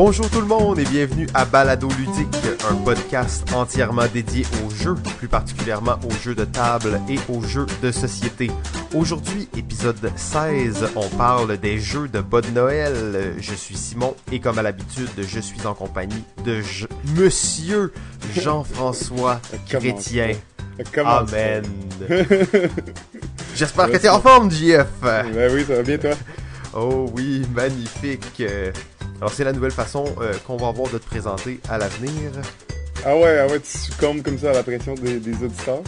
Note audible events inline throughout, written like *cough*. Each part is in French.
Bonjour tout le monde et bienvenue à Balado Ludique, un podcast entièrement dédié aux jeux, plus particulièrement aux jeux de table et aux jeux de société. Aujourd'hui, épisode 16, on parle des jeux de bas de Noël. Je suis Simon et comme à l'habitude, je suis en compagnie de Je- Monsieur Jean-François *laughs* Chrétien. Comment Amen. *laughs* J'espère que t'es en forme, JF. Ben oui, ça va bien toi? Oh oui, magnifique. Alors c'est la nouvelle façon euh, qu'on va avoir de te présenter à l'avenir. Ah ouais, ah ouais, tu succombes comme ça à la pression des, des auditeurs.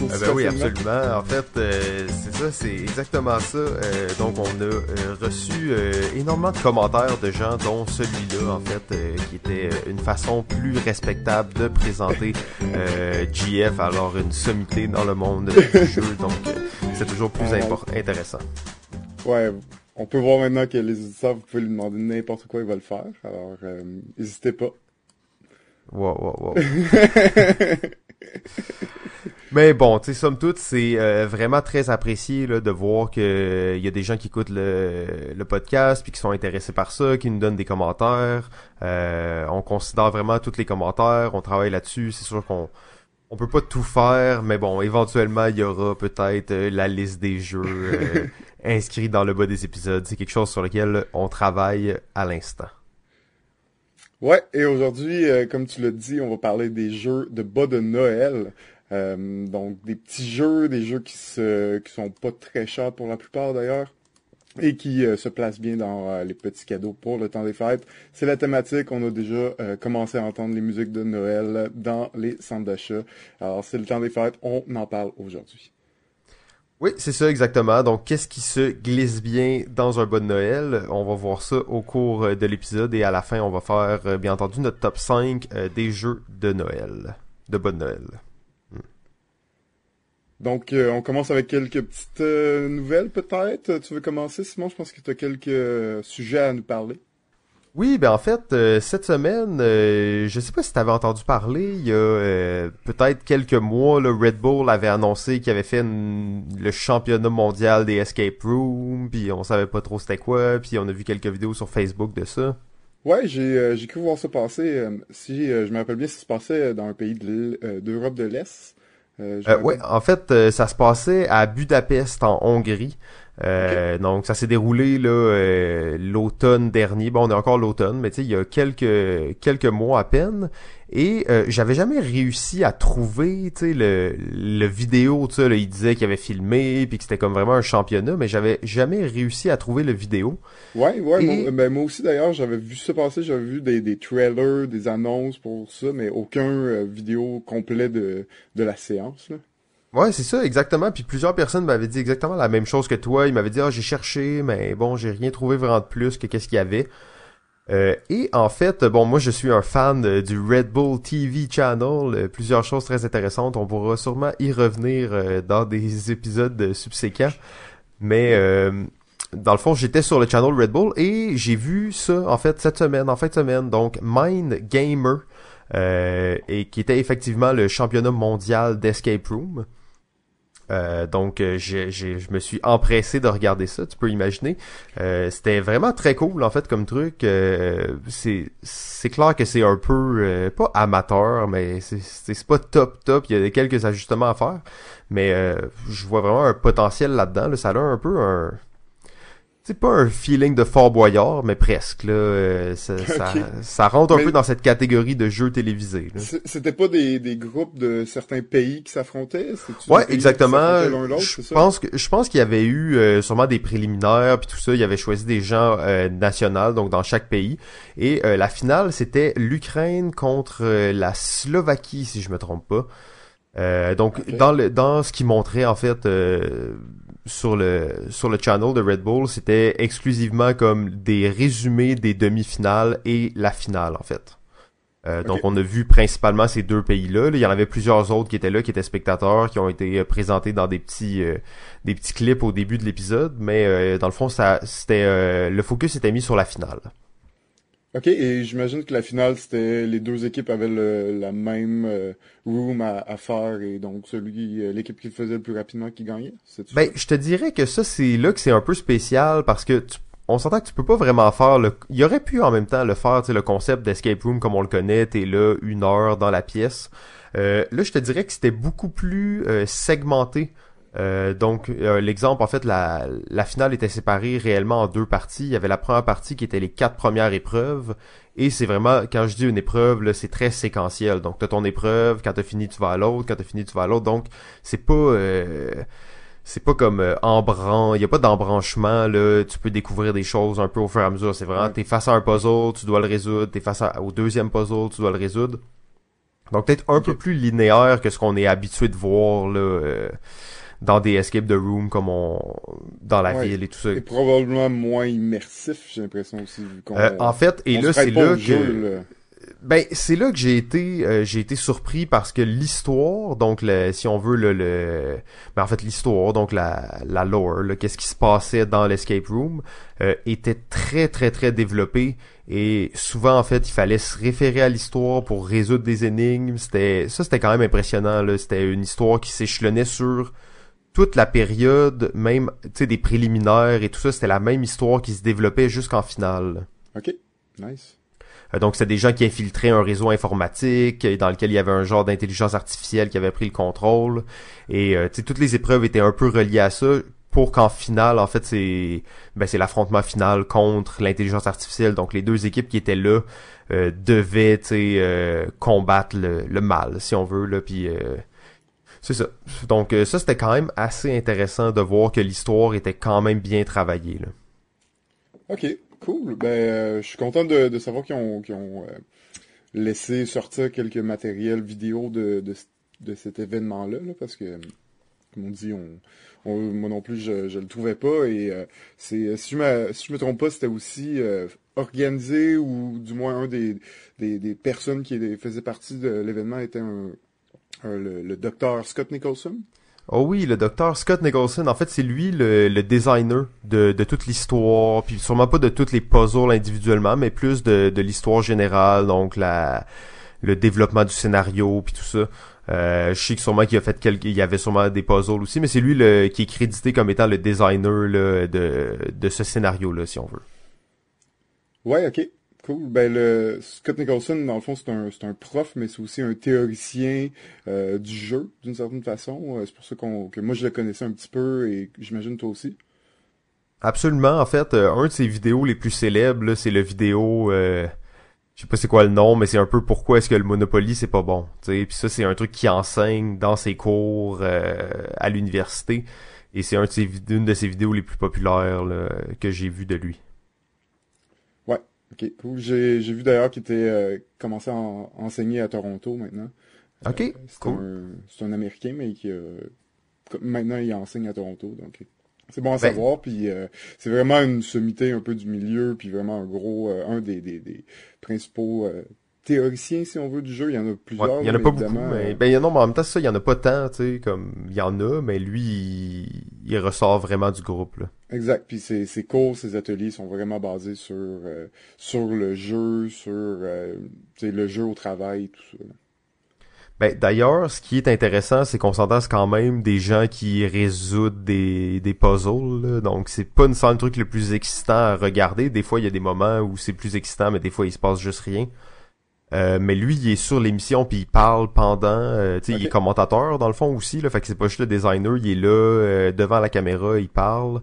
Euh, ben oui, absolument. En fait, euh, c'est ça, c'est exactement ça. Euh, donc on a euh, reçu énormément de commentaires de gens, dont celui-là, en fait, qui était une façon plus respectable de présenter GF, alors une sommité dans le monde du jeu. Donc c'est toujours plus Ah, intéressant. Ouais, on peut voir maintenant que les auditeurs, vous pouvez lui demander n'importe quoi, il va le faire. Alors, euh, n'hésitez pas. Wow, wow, wow. *laughs* Mais bon, tu sais, somme toute, c'est euh, vraiment très apprécié là, de voir que il y a des gens qui écoutent le, le podcast puis qui sont intéressés par ça, qui nous donnent des commentaires. Euh, on considère vraiment tous les commentaires, on travaille là-dessus. C'est sûr qu'on on peut pas tout faire, mais bon, éventuellement, il y aura peut-être euh, la liste des jeux *laughs* inscrits dans le bas des épisodes. C'est quelque chose sur lequel on travaille à l'instant. Ouais, et aujourd'hui, euh, comme tu l'as dit, on va parler des jeux de bas de Noël. Euh, donc, des petits jeux, des jeux qui sont pas très chers pour la plupart d'ailleurs. Et qui euh, se placent bien dans les petits cadeaux pour le temps des fêtes. C'est la thématique. On a déjà commencé à entendre les musiques de Noël dans les centres d'achat. Alors, c'est le temps des fêtes. On en parle aujourd'hui. Oui, c'est ça exactement. Donc, qu'est-ce qui se glisse bien dans un de Noël? On va voir ça au cours euh, de l'épisode et à la fin, on va faire, euh, bien entendu, notre top 5 euh, des jeux de Noël. De de Noël. Donc, euh, on commence avec quelques petites nouvelles, peut-être. Tu veux commencer, Simon? Je pense que tu as quelques sujets à nous parler. Oui, ben en fait, euh, cette semaine, euh, je sais pas si tu avais entendu parler, il y a euh, peut-être quelques mois, le Red Bull avait annoncé qu'il avait fait une- le championnat mondial des escape rooms, puis on savait pas trop c'était quoi, puis on a vu quelques vidéos sur Facebook de ça. Ouais, j'ai j'ai cru voir ça passer. si je me rappelle bien, ça se passait dans un pays d'Europe de l'Est. Euh, Euh, ouais, en fait, euh, ça se passait à Budapest en Hongrie. Euh, Donc, ça s'est déroulé là euh, l'automne dernier. Bon, on est encore l'automne, mais tu sais, il y a quelques quelques mois à peine. Et euh, j'avais jamais réussi à trouver, tu sais, le, le vidéo, tu sais, il disait qu'il avait filmé, puis que c'était comme vraiment un championnat, mais j'avais jamais réussi à trouver le vidéo. Ouais, ouais, Et- moi, ben, moi aussi d'ailleurs, j'avais vu ça passer, j'avais vu des, des trailers, des annonces pour ça, mais aucun euh, vidéo complet de, de la séance. Là. Ouais, c'est ça, exactement. Puis plusieurs personnes m'avaient dit exactement la même chose que toi. Ils m'avaient dit, ah, j'ai cherché, mais bon, j'ai rien trouvé vraiment de plus que qu'est-ce qu'il y avait. Euh, et en fait, bon, moi, je suis un fan du Red Bull TV Channel. euh, plusieurs choses très intéressantes. On pourra sûrement y revenir euh, dans des *laughs* épisodes subséquents. Mais dans le fond, j'étais sur le channel Red Bull et j'ai vu ça, en fait, cette semaine, en fin de semaine. Donc, Mind Gamer, et qui était effectivement le championnat mondial d'escape room. Euh, donc euh, j'ai, j'ai- je me suis empressé de regarder ça, tu peux imaginer. Euh, c'était vraiment très cool en fait comme truc. Euh, c'est, c'est clair que c'est un peu euh, pas amateur, mais c'est, c'est, pas top top. Il y a quelques ajustements à faire, mais euh, je vois vraiment un potentiel là-dedans. Là. Ça a un peu un c'est pas un feeling de Fort Boyard, mais presque. Là, Euh, ça, *laughs* ça, ça rentre un Mais- peu dans cette catégorie de jeux télévisés. C'était pas des, des groupes de certains pays qui s'affrontaient? Ouais, exactement. Je pense que je pense qu'il y avait eu euh, sûrement des préliminaires puis tout ça. Il y avait choisi des gens euh, nationaux, donc dans chaque pays. Et euh, la finale, c'était l'Ukraine contre euh, la Slovaquie, si je me trompe pas. Euh, donc dans le dans ce qui montrait en fait euh, sur le sur le channel de Red Bull, c'était exclusivement comme des résumés des demi-finales et la finale en fait. Euh, Donc on a vu principalement ces deux pays-là. Là, Il y en avait plusieurs autres qui étaient là, qui étaient spectateurs, qui ont été euh, présentés dans des petits euh, des petits clips au début de l'épisode, mais euh, dans le fond ça c'était euh, le focus était mis sur la finale. Ok, et j'imagine que la finale, c'était les deux équipes avaient le, la même euh, room à, à faire et donc celui, euh, l'équipe qui le faisait le plus rapidement qui gagnait. Ben, je te dirais que ça, c'est là que c'est un peu spécial parce que tu- on s'entend que tu peux pas vraiment faire le... Il aurait pu en même temps le faire, tu sais, le concept d'escape room comme on le connaît, t'es là une heure dans la pièce. Euh, là, je te dirais que c'était beaucoup plus euh, segmenté. Euh, donc, l'exemple, en fait, la, la finale était séparée réellement en deux parties. Il y avait la première partie qui était les quatre premières épreuves. Et c'est vraiment, quand je dis une épreuve, là, c'est très séquentiel. Donc, t'as ton épreuve, quand t'as fini, tu vas à l'autre, quand t'as fini, tu vas à l'autre. Donc, c'est pas c'est pas comme euh, embran il y a pas d'embranchement là tu peux découvrir des choses un peu au fur et à mesure c'est vraiment t'es face à un puzzle tu dois le résoudre t'es face au deuxième puzzle tu dois le résoudre donc peut-être un peu plus linéaire que ce qu'on est habitué de voir là euh, dans des escape de room comme on dans la ville et tout ça. Et probablement moins immersif j'ai l'impression aussi vu euh, en fait et là c'est là que ben c'est là que j'ai été euh, j'ai été surpris parce que l'histoire donc le, si on veut le, le ben en fait l'histoire donc la la lore qu'est-ce qui se passait dans l'escape room euh, était très très très développé. Et souvent en fait il fallait se référer à l'histoire pour résoudre des énigmes. C'était ça c'était quand même impressionnant là. C'était une histoire qui s'échelonnait sur toute la période même tu sais des préliminaires et tout ça c'était la même histoire qui se développait jusqu'en finale ok nice euh, donc, c'est des gens qui infiltraient un réseau informatique euh, dans lequel il y avait un genre d'intelligence artificielle qui avait pris le contrôle. Et euh, toutes les épreuves étaient un peu reliées à ça pour qu'en finale, en fait, c'est ben, c'est l'affrontement final contre l'intelligence artificielle. Donc, les deux équipes qui étaient là euh, devaient euh, combattre le, mal, si on veut. Là, puis c'est ça. Donc, ça, c'était quand même assez intéressant de voir que l'histoire était quand même bien travaillée. OK. Cool. Ben, euh, je suis content de, savoir qu'ils ont, euh, laissé sortir quelques matériels vidéo de, cet événement-là, là, parce que, comme on dit, on, moi non plus, je, je le trouvais pas. Et euh, c'est, si je si me trompe pas, c'était aussi organisé ou du moins un des, des, personnes qui faisaient partie de l'événement était un, le, le docteur Scott Nicholson? Oh oui, le docteur Scott Nicholson, en fait, c'est lui le, le, designer de, de toute l'histoire, puis sûrement pas de toutes les puzzles individuellement, mais plus de, de l'histoire générale, donc la le développement du scénario, puis tout ça. Euh, je sais que sûrement qu'il a fait quelques, il y avait sûrement des puzzles aussi, mais c'est lui le, qui est crédité comme étant le designer là, de, de ce scénario-là, si on veut. Ouais, ok. Cool. Ben, le Scott Nicholson, dans le fond, c'est un, un prof, mais c'est aussi un théoricien euh, du jeu, d'une certaine façon. Euh, c'est pour ça qu'on, que moi, je le connaissais un petit peu et j'imagine toi aussi. Absolument. En fait, euh, un de ses vidéos les plus célèbres, c'est le vidéo... je sais pas c'est quoi le nom, mais c'est un peu pourquoi est-ce que le Monopoly c'est pas bon. Puis ça, c'est un truc qu'il enseigne dans ses cours à l'université. Et c'est une de ses vidéos les plus populaires que j'ai vu de lui. Ok, cool. J'ai, j'ai vu d'ailleurs qu'il était euh, commencé à enseigner à Toronto maintenant. Ok, euh, c'est cool. Un, c'est un Américain, mais qui maintenant il enseigne à Toronto, donc c'est bon à ben savoir. Puis euh, c'est vraiment une sommité un peu du milieu, puis vraiment un gros, un des, des, des principaux théoricien, si on veut, du jeu. Il y en a plusieurs. il y en a pas beaucoup, mais, ben, il y en a, mais en même temps, ça, il y en a pas tant, tu sais, comme, il y en a, mais lui, il, ressort vraiment du groupe, là. Exact. Puis ses, ses cours, ses ateliers sont vraiment basés sur, euh, sur le jeu, sur, euh, le jeu au travail, tout ça. Ben, d'ailleurs, ce qui est intéressant, c'est qu'on s'entend quand même des gens qui résoudent des, des puzzles. Là. Donc, c'est pas nécessairement le truc le plus excitant à regarder. Des fois, il y a des moments où c'est plus excitant, mais des fois, il se passe juste rien. Euh, mais lui, il est sur l'émission puis il parle pendant. Euh, tu sais, il est commentateur dans le fond aussi. Là, fait que c'est pas juste le designer, il est là euh, devant la caméra, il parle.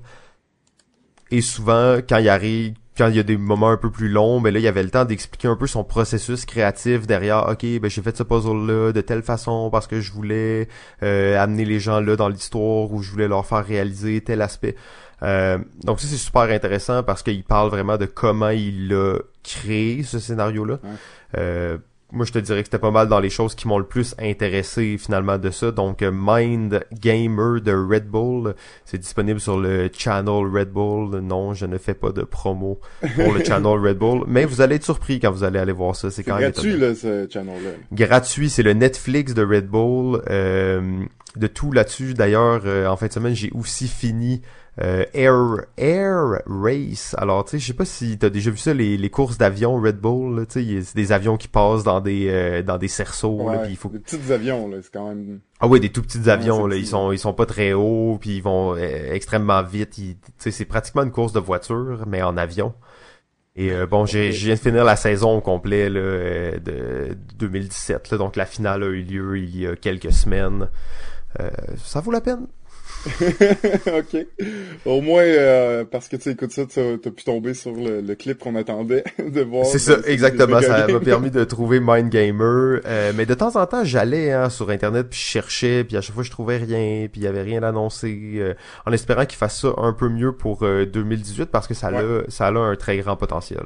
Et souvent, quand il arrive, quand il y a des moments un peu plus longs, ben là, il avait le temps d'expliquer un peu son processus créatif derrière. Ok, ben j'ai fait ce puzzle-là de telle façon parce que je voulais amener les gens là dans l'histoire ou je voulais leur faire réaliser tel aspect. Donc ça c'est super intéressant parce qu'il parle vraiment de comment il a créé ce scénario-là. Euh, moi, je te dirais que c'était pas mal dans les choses qui m'ont le plus intéressé finalement de ça. Donc, euh, Mind Gamer de Red Bull, c'est disponible sur le channel Red Bull. Non, je ne fais pas de promo pour le *laughs* channel Red Bull, mais vous allez être surpris quand vous allez aller voir ça. C'est quand même gratuit là, ce channel-là. Gratuit, c'est le Netflix de Red Bull. Euh, de tout là-dessus. D'ailleurs, en fin de semaine, j'ai aussi fini Euh, Air Air Race. Alors, tu sais, je sais pas si t'as déjà vu ça, les, les courses d'avions Red Bull. Tu sais, c'est des avions qui passent dans des euh, dans des cerceaux. Ouais, puis il faut... Des petits avions, là, c'est quand même... Ah oui, des tout petits avions. Ouais, là, ils sont ils sont pas très hauts, puis ils vont euh, extrêmement vite. Tu sais, c'est pratiquement une course de voiture, mais en avion. Et euh, bon, j'ai, je viens de finir la saison au complet là, euh, de 2017. Là, donc la finale a eu lieu il y a quelques semaines. Euh, ça vaut la peine? *laughs* ok. Au moins, euh, parce que tu sais, écoute ça, t'as pu tomber sur le, le clip qu'on attendait *laughs* de voir. C'est ça, de- exactement. Ça m'a permis de trouver Mind Gamer. Euh, mais de temps en temps, j'allais hein, sur Internet, puis je cherchais, puis à chaque fois, je trouvais rien, puis il y avait rien annoncé, euh, en espérant qu'ils fassent ça un peu mieux pour euh, 2018, parce que ça, a, ça a un très grand potentiel.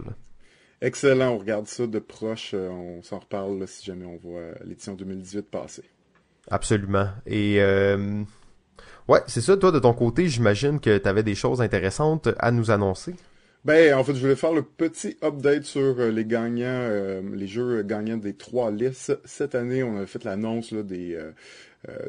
Excellent, on regarde ça de proche, euh, on s'en reparle là, si jamais on voit l'édition 2018 passer. Absolument. Et euh, ouais, c'est ça. Toi, de ton côté, j'imagine que tu avais des choses intéressantes à nous annoncer. Ben, en fait, je voulais faire le petit update sur euh, les gagnants, euh, les jeux gagnants des trois listes. Cette année, on a fait l'annonce euh,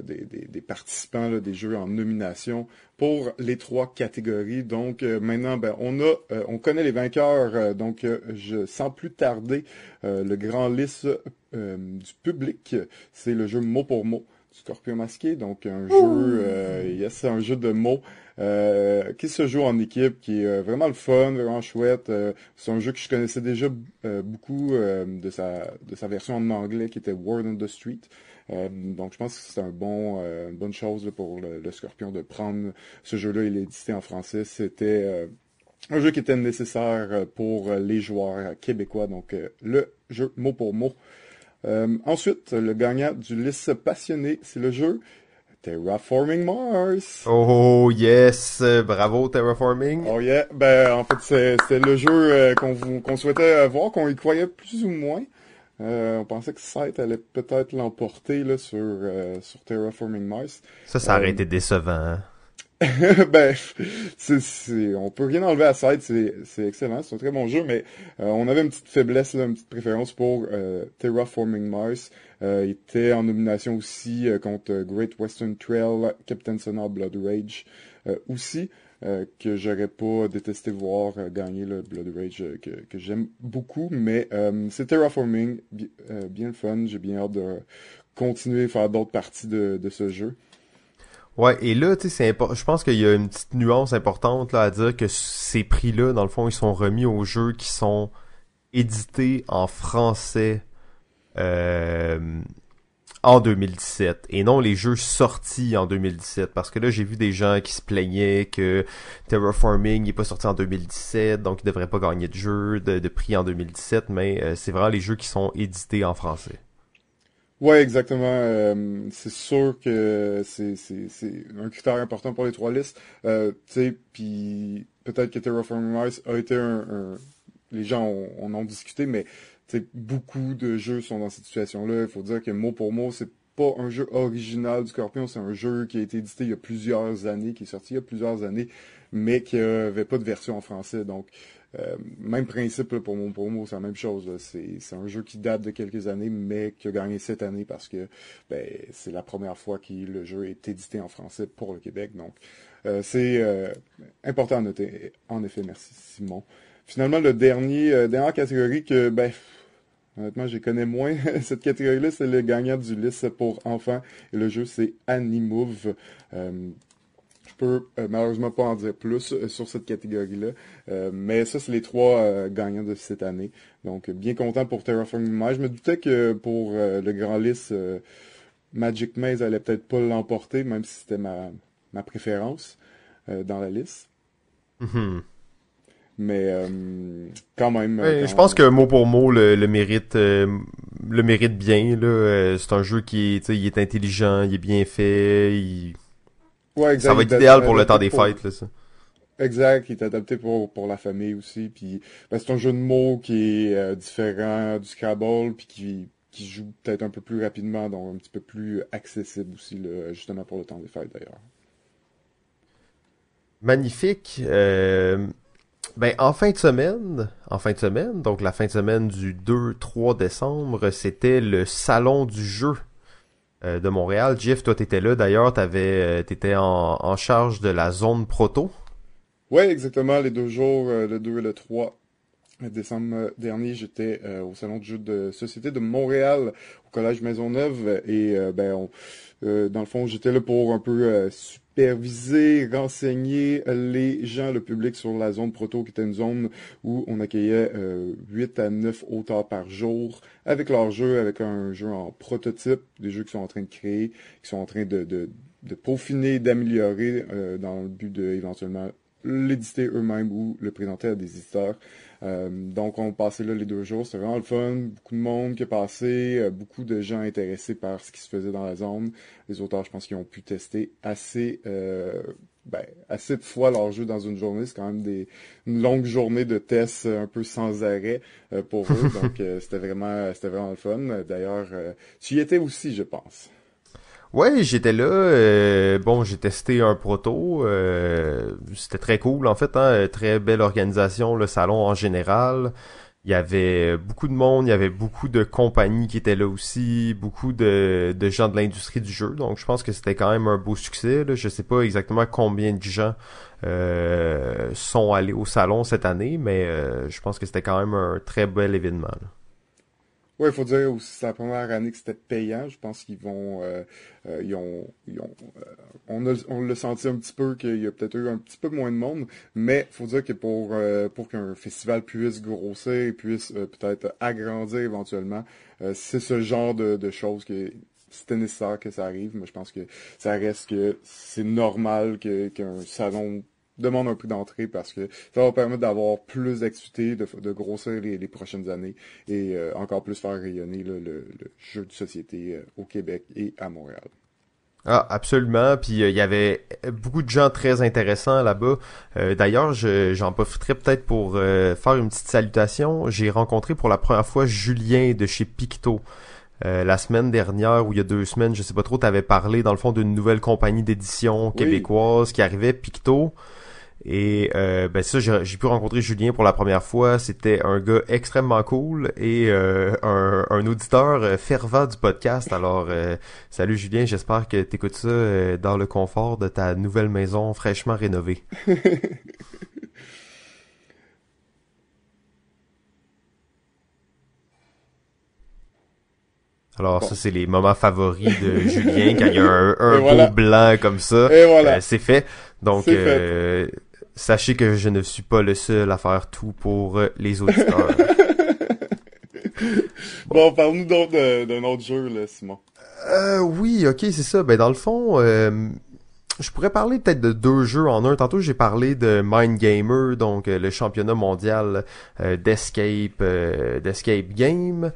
des, des, participants des jeux en nomination pour les trois catégories. Donc maintenant, ben, on a, on connaît les vainqueurs. donc, je sans plus tarder le grand liste du public. C'est le jeu mot pour mot. Scorpion masqué, donc un jeu, euh, yes, c'est un jeu de mots euh, qui se joue en équipe, qui est euh, vraiment le fun, vraiment chouette. Euh, c'est un jeu que je connaissais déjà beaucoup de sa de sa version en anglais qui était Word on the Street. Donc je pense que c'est un bon une bonne chose là, pour le, le Scorpion de prendre ce jeu-là et l'éditer en français. C'était un jeu qui était nécessaire pour les joueurs québécois, donc le jeu mot pour mot. Euh, ensuite, le gagnant du liste passionné, c'est le jeu Terraforming Mars. Oh yes, bravo Terraforming. Oh yeah, ben en fait c'est le jeu euh, qu'on vous- qu'on souhaitait euh, voir, qu'on y croyait plus ou moins. Euh, on pensait que Scythe allait peut-être l'emporter là sur euh, sur Terraforming Mars. Ça, ça aurait Euh, été décevant. hein? *laughs* ben, c'est, c'est, on peut rien enlever à Side, c'est, excellent, c'est un très bon jeu, mais euh, on avait une petite faiblesse, là, une petite préférence pour euh, Terraforming Mars. Euh, il était en nomination aussi euh, contre Great Western Trail, Captain Sonar Blood Rage euh, aussi, euh, que j'aurais pas détesté voir gagner le Blood Rage, que, que j'aime beaucoup, mais c'est Terraforming, bi- bien le fun, j'ai bien hâte de continuer à faire d'autres parties de, de ce jeu. Ouais, et là, tu sais, je pense qu'il y a une petite nuance importante là à dire que ces prix-là, dans le fond, ils sont remis aux jeux qui sont édités en français euh, en 2017 et non les jeux sortis en 2017 parce que là j'ai vu des gens qui se plaignaient que Terraforming n'est pas sorti en 2017 donc il devrait pas gagner de jeu de, de prix en 2017 mais euh, c'est vraiment les jeux qui sont édités en français. Ouais, exactement. Euh, c'est sûr que c'est, un critère important pour les trois listes. Euh, tu sais, puis peut-être que Terraforming Mars a été un, un- les gens ont- ont discuté, mais beaucoup de jeux sont dans cette situation-là. Il faut dire que mot pour mot, c'est pas un jeu original du Scorpion, c'est un jeu qui a été édité il y a plusieurs années, qui est sorti il y a plusieurs années, mais qui avait pas de version en français. Donc, euh, même principe pour mon promo, c'est la même chose. C'est, un jeu qui date de quelques années, mais qui a gagné cette année parce que ben, c'est la première fois que le jeu est édité en français pour le Québec. Donc, euh, c'est euh, important à noter. En effet, merci Simon. Finalement, le dernier, dernière catégorie que, ben, honnêtement, je connais moins. *laughs* Cette catégorie-là, c'est le gagnant du liste pour enfants. Le jeu, c'est Animove. Peux euh, malheureusement pas en dire plus euh, sur cette catégorie-là. Euh, mais ça, c'est les trois gagnants de cette année. Donc, bien content pour Terraforming Mars. Je me doutais que pour le grand liste, euh, Magic Maze allait peut-être pas l'emporter, même si c'était ma, ma préférence dans la liste. Mhm. Mais euh, quand même. quand je pense que mot pour mot le, le mérite euh, le mérite bien là Euh, c'est un jeu qui est il est intelligent il est bien fait il... Ouais, exact, ça va être idéal pour le temps des pour- fêtes là ça Exact, il est adapté pour, pour la famille aussi. Puis ben, c'est un jeu de mots qui est euh, différent du Scrabble, puis qui, qui joue peut-être un peu plus rapidement, donc un petit peu plus accessible aussi, là, justement pour le temps des fêtes d'ailleurs. magnifique euh, ben en fin de semaine en fin de semaine donc la fin de semaine du 2-3 décembre c'était le salon du jeu de Montréal. Jeff toi t'étais là. D'ailleurs t'avais euh, t'étais en, charge de la zone proto. Ouais, exactement, les deux jours, le 2 et le 3 décembre dernier, j'étais au salon de jeux de société de Montréal, au collège Maisonneuve, et ben, dans le fond, j'étais là pour un peu superviser, renseigner les gens, le public sur la zone proto, qui était une zone où on accueillait euh, 8 à 9 auteurs par jour avec leurs jeux, avec un jeu en prototype, des jeux qui sont en train de créer, qui sont en train de, de, de peaufiner, d'améliorer euh, dans le but de éventuellement l'éditer eux-mêmes ou le présenter à des éditeurs. Euh, donc, on passait là les deux jours. C'était vraiment le fun. Beaucoup de monde qui est passé. Euh, beaucoup de gens intéressés par ce qui se faisait dans la zone. Les auteurs, je pense qu'ils ont pu tester assez, euh, ben, assez de fois leur jeu dans une journée. C'est quand même des, une longue journée de tests un peu sans arrêt pour eux. *laughs* Donc, c'était vraiment, c'était vraiment le fun. D'ailleurs, tu y étais aussi, je pense. Ouais, j'étais là. Euh, bon, j'ai testé un proto. Euh, c'était très cool en fait. Hein, très belle organisation, le salon en général. Il y avait beaucoup de monde, il y avait beaucoup de compagnies qui étaient là aussi, beaucoup de, de gens de l'industrie du jeu. Donc je pense que c'était quand même un beau succès. Là. Je sais pas exactement combien de gens euh, sont allés au salon cette année, mais je pense que c'était quand même un très bel événement. Oui, il faut dire aussi, c'est la première année que c'était payant. Je pense qu'ils vont, euh, euh, ils ont, ils ont euh, on a, on l'a senti un petit peu qu'il y a peut-être eu un petit peu moins de monde, mais faut dire que pour pour qu'un festival puisse grossir et puisse peut-être agrandir éventuellement, c'est ce genre de, de choses que c'était nécessaire que ça arrive, mais je pense que ça reste que c'est normal que qu'un salon demande un peu d'entrée parce que ça va permettre d'avoir plus d'activités, de, grossir les, prochaines années et euh, encore plus faire rayonner le, jeu de société euh, au Québec et à Montréal. Ah, absolument. Puis euh, il y avait beaucoup de gens très intéressants là-bas. D'ailleurs, j'en profiterai peut-être pour faire une petite salutation. J'ai rencontré pour la première fois Julien de chez Picto. la semaine dernière ou il y a deux semaines, je sais pas trop, tu avais parlé dans le fond d'une nouvelle compagnie d'édition québécoise qui arrivait, Picto. Et euh, ben ça, j'ai pu rencontrer Julien pour la première fois. C'était un gars extrêmement cool et euh, un, un, auditeur euh, fervent du podcast. Alors, euh, salut Julien, j'espère que tu écoutes ça dans le confort de ta nouvelle maison fraîchement rénovée. *laughs* Alors ça, c'est les moments favoris de *laughs* Julien quand il y a un, un beau blanc comme ça. Voilà. c'est fait. Donc, fait sachez que je ne suis pas le seul à faire tout pour euh, les auditeurs. *laughs* bon, parle-nous donc d'un autre jeu, là, Simon. Euh, oui, ok, c'est ça. Ben, dans le fond, euh, je pourrais parler peut-être de deux jeux en un. Tantôt, j'ai parlé de Mind Gamer, donc euh, le championnat mondial d'escape, d'escape game.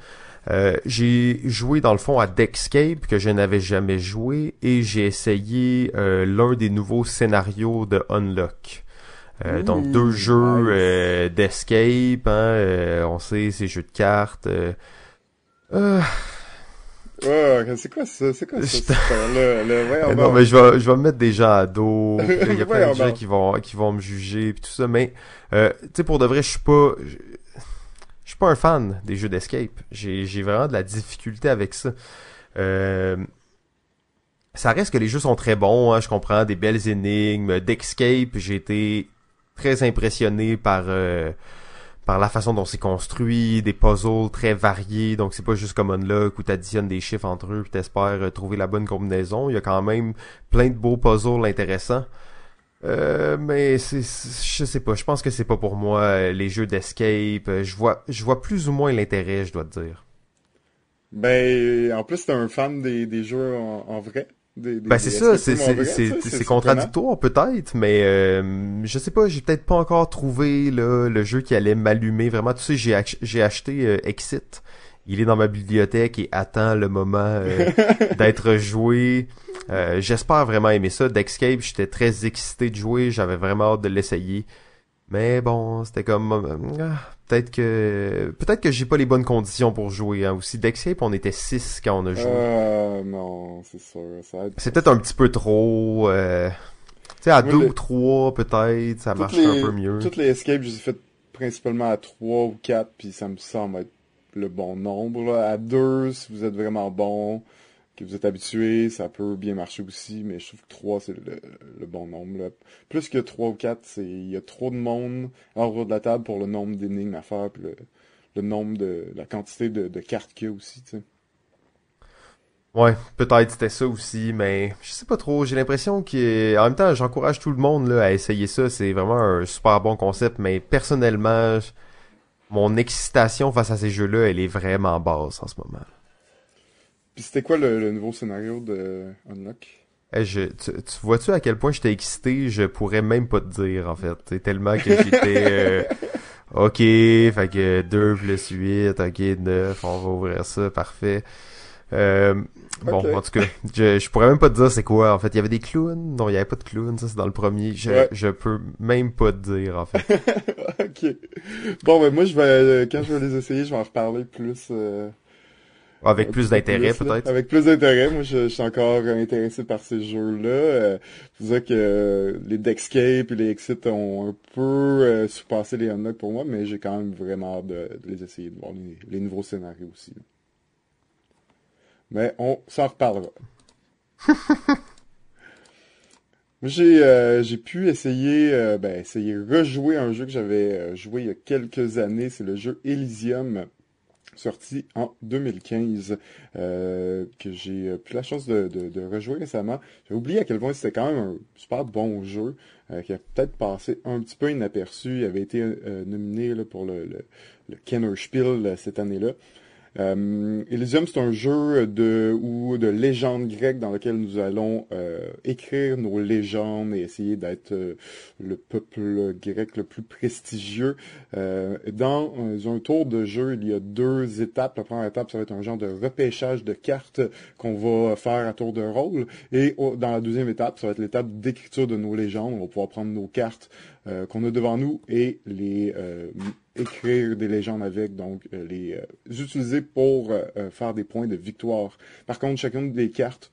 j'ai joué dans le fond à Dexcape que je n'avais jamais joué et j'ai essayé l'un des nouveaux scénarios de Unlock. Euh, donc deux jeux euh, d'escape, hein, euh, on sait, ces jeux de cartes. Ouais, c'est quoi ça? C'est quoi ça? le, le, non, mais je vais, je vais me mettre des gens à dos. *laughs* Il y a plein de gens qui vont, qui vont me juger puis tout ça. Mais, tu sais, pour de vrai, je suis pas, je suis pas un fan des jeux d'escape. J'ai, j'ai vraiment de la difficulté avec ça. ça reste que les jeux sont très bons, hein, je comprends, des belles énigmes. D'escape, j'ai été très impressionné par euh, par la façon dont c'est construit, des puzzles très variés, donc c'est pas juste comme Unlock où t'additionnes des chiffres entre eux puis t'espères euh, trouver la bonne combinaison. Il y a quand même plein de beaux puzzles intéressants. Euh, mais c'est, je sais pas, je pense que c'est pas pour moi les jeux d'escape. Je vois, je vois plus ou moins l'intérêt, je dois te dire. Ben, en plus t'es un fan des, des jeux en vrai ben c'est ça, c'est contradictoire peut-être, mais euh, je sais pas, j'ai peut-être pas encore trouvé là, le jeu qui allait m'allumer vraiment. Tu sais, j'ai j'ai acheté euh, Exit, il est dans ma bibliothèque et attend le moment euh, *laughs* d'être joué. Euh, j'espère vraiment aimer ça. D'Escape, j'étais très excité de jouer, j'avais vraiment hâte de l'essayer. Mais bon, c'était comme euh, ah, peut-être que peut-être que j'ai pas les bonnes conditions pour jouer hein. aussi Dexcape on était 6 quand on a joué. Euh, non, c'est sûr, C'est peut-être un petit peu trop euh... tu sais à 2 ou 3 peut-être, ça marche un peu mieux. Toutes les escapes, je les ai faites principalement à 3 ou 4 puis ça me semble être le bon nombre À 2 si vous êtes vraiment bon, que vous êtes habitué, ça peut bien marcher aussi, mais je trouve que 3 c'est le, bon nombre. Là. Plus que 3 ou 4, c'est il y a trop de monde en haut de la table pour le nombre d'énigmes à faire, puis le, nombre de la quantité de, cartes qu'il y a aussi, tu. Ouais, peut-être c'était ça aussi, mais je sais pas trop. J'ai l'impression que, en même temps, j'encourage tout le monde là, à essayer ça. C'est vraiment un super bon concept, mais personnellement, mon excitation face à ces jeux-là, elle est vraiment basse en ce moment. Puis c'était quoi le, nouveau scénario de Unlock? Eh, je, tu, vois-tu à quel point j'étais excité? Je pourrais même pas te dire, en fait. C'est tellement que j'étais... *laughs* Euh, ok, fait que 2 plus 8, ok, 9, on va ouvrir ça, parfait. Euh, bon, en tout cas, je, je pourrais même pas te dire c'est quoi. En fait, il y avait des clowns? Non, il y avait pas de clowns. Ça, c'est dans le premier. Je, je peux même pas te dire, en fait. *laughs* ok. Bon, ben moi, je vais quand je vais les essayer, je vais en reparler plus. Euh, avec plus d'intérêt, peut-être. Avec plus d'intérêt. Moi, je, suis encore intéressé par ces jeux-là. Euh, je que euh, les Dexcape et les Exit ont un peu euh, surpassé les Unlock pour moi, mais j'ai quand même vraiment hâte de, les essayer, de voir les, nouveaux scénarios aussi. Mais on s'en reparlera. *laughs* j'ai euh, j'ai pu essayer ben essayer rejouer un jeu que j'avais joué il y a quelques années, c'est le jeu Elysium sorti en 2015, euh, que j'ai eu la chance de, de, rejouer récemment. J'ai oublié à quel point c'était quand même un super bon jeu, euh, qui a peut-être passé un petit peu inaperçu. Il avait été euh, nominé là, pour le, le, le Kenner Spiel cette année-là. Euh, Elysium, c'est un jeu de ou de légendes grecques dans lequel nous allons euh, écrire nos légendes et essayer d'être euh, le peuple grec le plus prestigieux. Euh, dans un tour de jeu, il y a deux étapes. La première étape, ça va être un genre de repêchage de cartes qu'on va faire à tour de rôle. Et dans la deuxième étape, ça va être l'étape d'écriture de nos légendes. On va pouvoir prendre nos cartes qu'on a devant nous et les écrire des légendes avec, donc euh, les euh, utiliser pour euh, faire des points de victoire. Par contre, chacune des cartes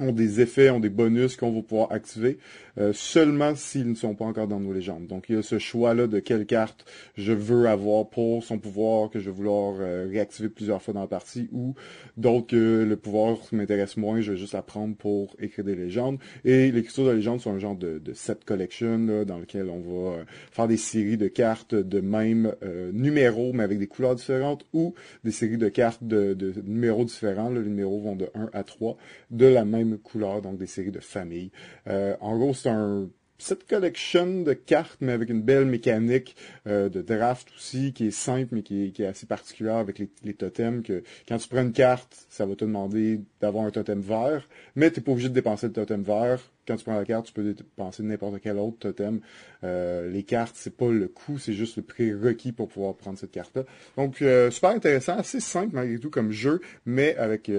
ont des effets, ont des bonus qu'on va pouvoir activer. Euh, seulement s'ils ne sont pas encore dans nos légendes. Donc il y a ce choix-là de quelle carte je veux avoir pour son pouvoir que je vais vouloir euh, réactiver plusieurs fois dans la partie ou d'autres que le pouvoir m'intéresse moins, je vais juste la prendre pour écrire des légendes. Et l'écriture de légendes sont un genre de, set collection dans lequel on va euh, faire des séries de cartes de même numéro mais avec des couleurs différentes ou des séries de cartes de, numéros différents. les numéros vont de 1 à 3 de la même couleur, donc des séries de famille. en gros, c'est un set collection de cartes, mais avec une belle mécanique euh, de draft aussi, qui est simple, mais qui est, assez particulière avec les, totems, que quand tu prends une carte, ça va te demander d'avoir un totem vert, mais tu n'es pas obligé de dépenser le totem vert. Quand tu prends la carte, tu peux dépenser n'importe quel autre totem. Euh, les cartes, c'est pas le coût, c'est juste le prérequis pour pouvoir prendre cette carte-là. Donc, euh, super intéressant, assez simple malgré tout comme jeu, mais avec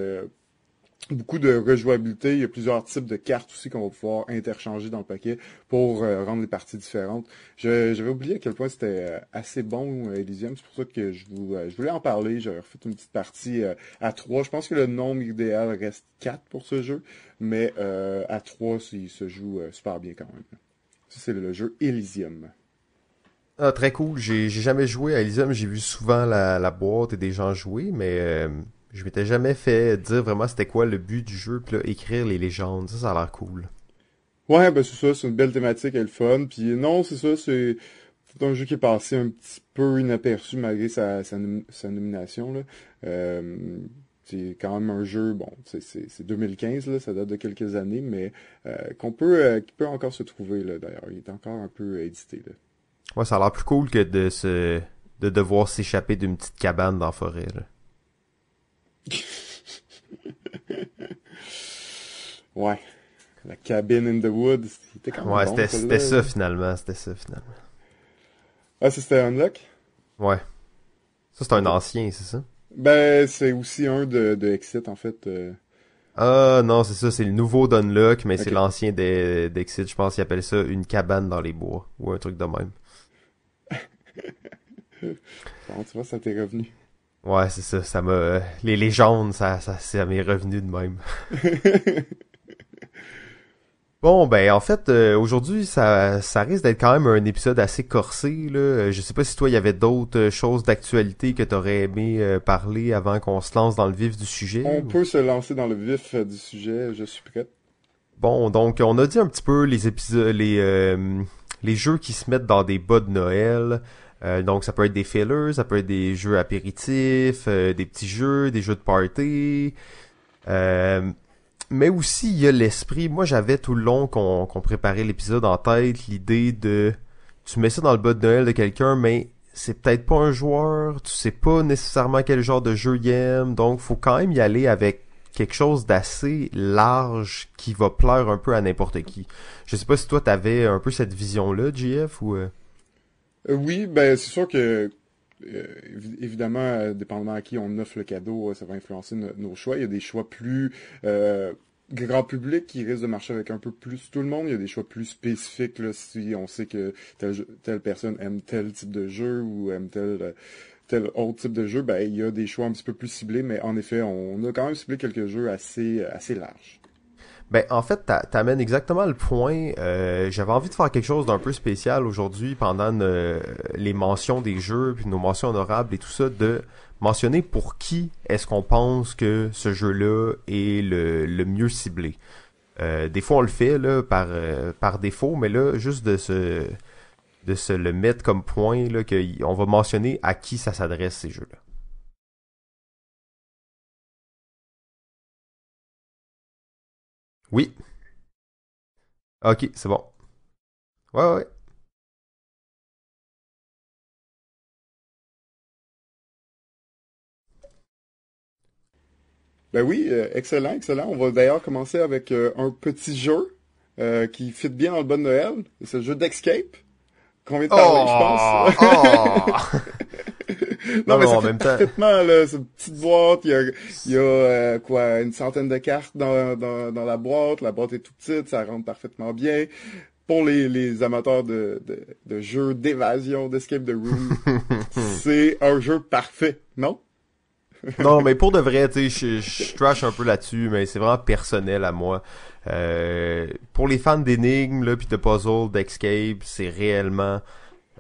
beaucoup de rejouabilité. Il y a plusieurs types de cartes aussi qu'on va pouvoir interchanger dans le paquet pour euh, rendre les parties différentes. J'avais oublié à quel point c'était euh, assez bon Elysium. C'est pour ça que euh, je voulais en parler. J'avais refait une petite partie à 3. Je pense que le nombre idéal reste 4 pour ce jeu. Mais à 3, il se joue super bien quand même. Ça, c'est le jeu Elysium. Ah, très cool. J'ai jamais joué à Elysium. J'ai vu souvent la, la, boîte et des gens jouer, mais je m'étais jamais fait dire vraiment c'était quoi le but du jeu, puis là, écrire les légendes, ça, ça a l'air cool. Ouais, ben c'est ça, c'est une belle thématique, elle est fun. Puis non, c'est ça, c'est un jeu qui est passé un petit peu inaperçu malgré sa, sa, nomination. Là. Euh, c'est quand même un jeu, bon, c'est 2015, là, ça date de quelques années, mais euh, qu'on peut, euh, qui peut encore se trouver, là, d'ailleurs. Il est encore un peu édité, là. Ouais, ça a l'air plus cool que de se, de devoir s'échapper d'une petite cabane dans la forêt, là. *laughs* ouais. La cabine in the woods, c'était quand même Ouais, c'était c'était ça finalement, c'était ça finalement. Ah, c'était Unlock? Ouais. Ça, c'est un ancien, c'est ça? Ben, c'est aussi un de, de Exit, en fait. Euh. Ah, non, c'est ça, c'est le nouveau d'Unlock, mais c'est l'ancien d'Exit. Je pense qu'ils appellent ça une cabane dans les bois, ou un truc de même. *laughs* bon, tu vois, ça t'est revenu? Ouais, c'est ça, ça m'a... Les légendes, ça, ça, ça m'est revenu de même. *laughs* Bon, ben en fait, euh, aujourd'hui, ça, ça risque d'être quand même un épisode assez corsé. Là. Euh, je sais pas si toi, il y avait d'autres euh, choses d'actualité que tu aurais aimé parler avant qu'on se lance dans le vif du sujet. On peut se lancer dans le vif du sujet, je suis prêt. Bon, donc on a dit un petit peu les épisodes, les les jeux qui se mettent dans des bas de Noël. Donc ça peut être des fillers, ça peut être des jeux apéritifs, des petits jeux, des jeux de party. Euh, mais aussi il y a l'esprit. Moi, j'avais tout le long qu'on préparait l'épisode en tête l'idée de tu mets ça dans le bas de Noël de quelqu'un, mais c'est peut-être pas un joueur, tu sais pas nécessairement quel genre de jeu il aime, donc faut quand même y aller avec quelque chose d'assez large qui va plaire un peu à n'importe qui. Je sais pas si toi t'avais un peu cette vision-là, JF, ou... Euh? Euh, oui, ben c'est sûr que euh, évidemment, euh, dépendamment à qui on offre le cadeau, euh, ça va influencer nos choix. Il y a des choix plus grand public qui risquent de marcher avec un peu plus tout le monde. Il y a des choix plus spécifiques là, si on sait que telle, personne aime tel type de jeu ou aime tel tel autre type de jeu, ben il y a des choix un petit peu plus ciblés, mais en effet, on a quand même ciblé quelques jeux assez assez larges. Ben, en fait, t'amènes exactement le point. Euh, J'avais envie de faire quelque chose d'un peu spécial aujourd'hui pendant les mentions des jeux, puis nos mentions honorables et tout ça, de mentionner pour qui est-ce qu'on pense que ce jeu-là est le, le mieux ciblé. Euh, des fois, on le fait là par euh, par défaut, mais là, juste de se de se le mettre comme point là, qu'on va mentionner à qui ça s'adresse ces jeux-là. Oui. Ok, c'est bon. Ouais, ouais. Ben oui, euh, excellent, excellent. On va d'ailleurs commencer avec euh, un petit jeu euh, qui fit bien dans le bon Noël. C'est le jeu d'Escape vient de parler, je pense. *laughs* Non, mais ça fait parfaitement, là, cette petite boîte, il y a, il y a euh, quoi, une centaine de cartes dans, dans, dans la boîte, la boîte est tout petite, ça rentre parfaitement bien. Pour les, les amateurs de, de, de jeux d'évasion, d'escape the room, *laughs* c'est un jeu parfait, non? *laughs* non, mais pour de vrai, tu sais, je, je trash un peu là-dessus, mais c'est vraiment personnel à moi. Euh, pour les fans d'énigmes, là, puis de puzzle, d'escape, c'est réellement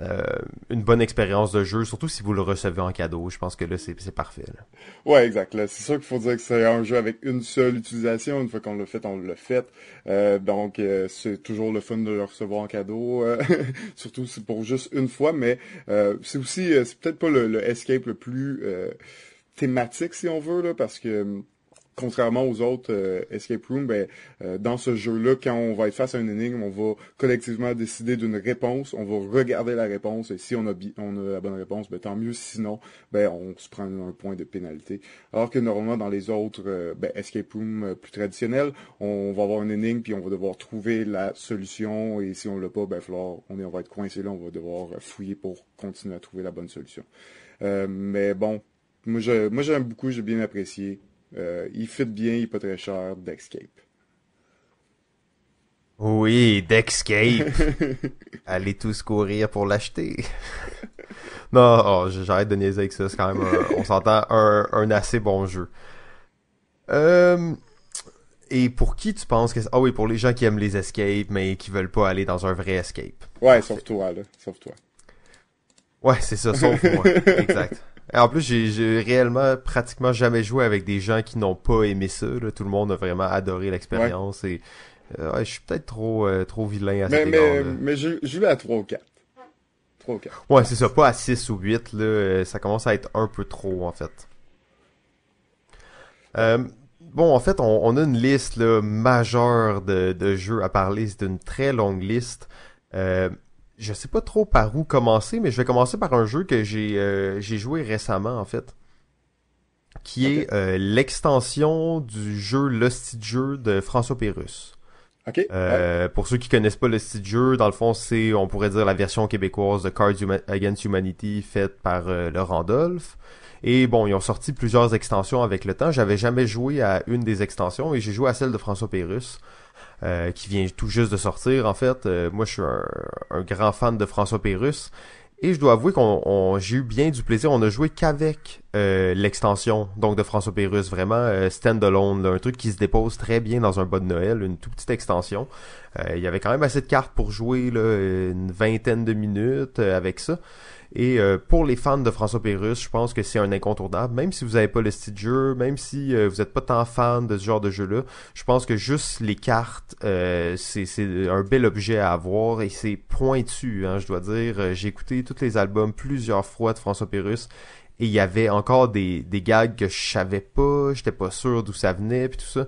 euh, une bonne expérience de jeu, surtout si vous le recevez en cadeau. Je pense que là, c'est parfait. Là. Ouais, exact. C'est sûr qu'il faut dire que c'est un jeu avec une seule utilisation. Une fois qu'on l'a fait, on l'a fait. Euh, donc, euh, c'est toujours le fun de le recevoir en cadeau. *laughs* surtout c'est pour juste une fois, mais c'est aussi, c'est peut-être pas le, le, escape le plus thématique, si on veut, là, parce que contrairement aux autres euh, escape rooms, ben, euh, dans ce jeu-là, quand on va être face à une énigme, on va collectivement décider d'une réponse, on va regarder la réponse, et si on a, la bonne réponse, ben, tant mieux. Sinon, ben, on se prend un point de pénalité. Alors que normalement, dans les autres euh, ben, escape rooms plus traditionnels, on va avoir une énigme, puis on va devoir trouver la solution, et si on l'a pas, ben, on, est, on va être coincé là, on va devoir fouiller pour continuer à trouver la bonne solution. mais bon, moi j'aime beaucoup, j'ai bien apprécié. Euh, il fit bien, il est pas très cher, Dexcape. Oui, Dexcape. *laughs* Allez tous courir pour l'acheter. *laughs* non, oh, j'arrête de niaiser avec ça. C'est quand même, on s'entend, un, un, assez bon jeu. Euh, et pour qui tu penses que... Ah oui, pour les gens qui aiment les escapes, mais qui veulent pas aller dans un vrai escape. Ouais, sauf toi, là. Sauf toi. Ouais, c'est ça, sauf moi. *laughs* exact. En plus, j'ai réellement pratiquement jamais joué avec des gens qui n'ont pas aimé ça. Tout le monde a vraiment adoré l'expérience et euh, je suis peut-être trop euh, trop vilain à mais, mais, mais j'ai joué à 3 ou 4. 3 ou 4. Ouais, c'est ça, pas à 6 ou 8 là, euh, ça commence à être un peu trop en fait. bon, en fait, on, a une liste là, majeure de, de jeux à parler, c'est une très longue liste. Euh, je sais pas trop par où commencer, mais je vais commencer par un jeu que j'ai euh, j'ai joué récemment en fait, qui est euh, l'extension du jeu Jeu de François Pérus. Okay. Euh, Pour ceux qui connaissent pas le style jeu, dans le fond, c'est, on pourrait dire, la version québécoise de Cards Against Humanity faite par euh, le Randolph. Et bon, ils ont sorti plusieurs extensions avec le temps. J'avais jamais joué à une des extensions et j'ai joué à celle de François Pérus. Euh, qui vient tout juste de sortir en fait. Euh, moi je suis un, grand fan de François Pérus Et je dois avouer qu'on j'ai eu bien du plaisir. On a joué qu'avec euh, l'extension donc de François Pérus, vraiment euh, stand-alone, un truc qui se dépose très bien dans un bas de Noël, une toute petite extension. Euh, il y avait quand même assez de cartes pour jouer là, une vingtaine de minutes avec ça. Et euh, pour les fans de François Pérus, je pense que c'est un incontournable. Même si vous n'avez pas le style de jeu, même si euh, vous n'êtes pas tant fan de ce genre de jeu-là, je pense que juste les cartes, euh, c'est un bel objet à avoir et c'est pointu, hein, je dois dire. J'ai écouté tous les albums plusieurs fois de François Pérus et il y avait encore des, des gags que je savais pas, j'étais pas sûr d'où ça venait puis tout ça.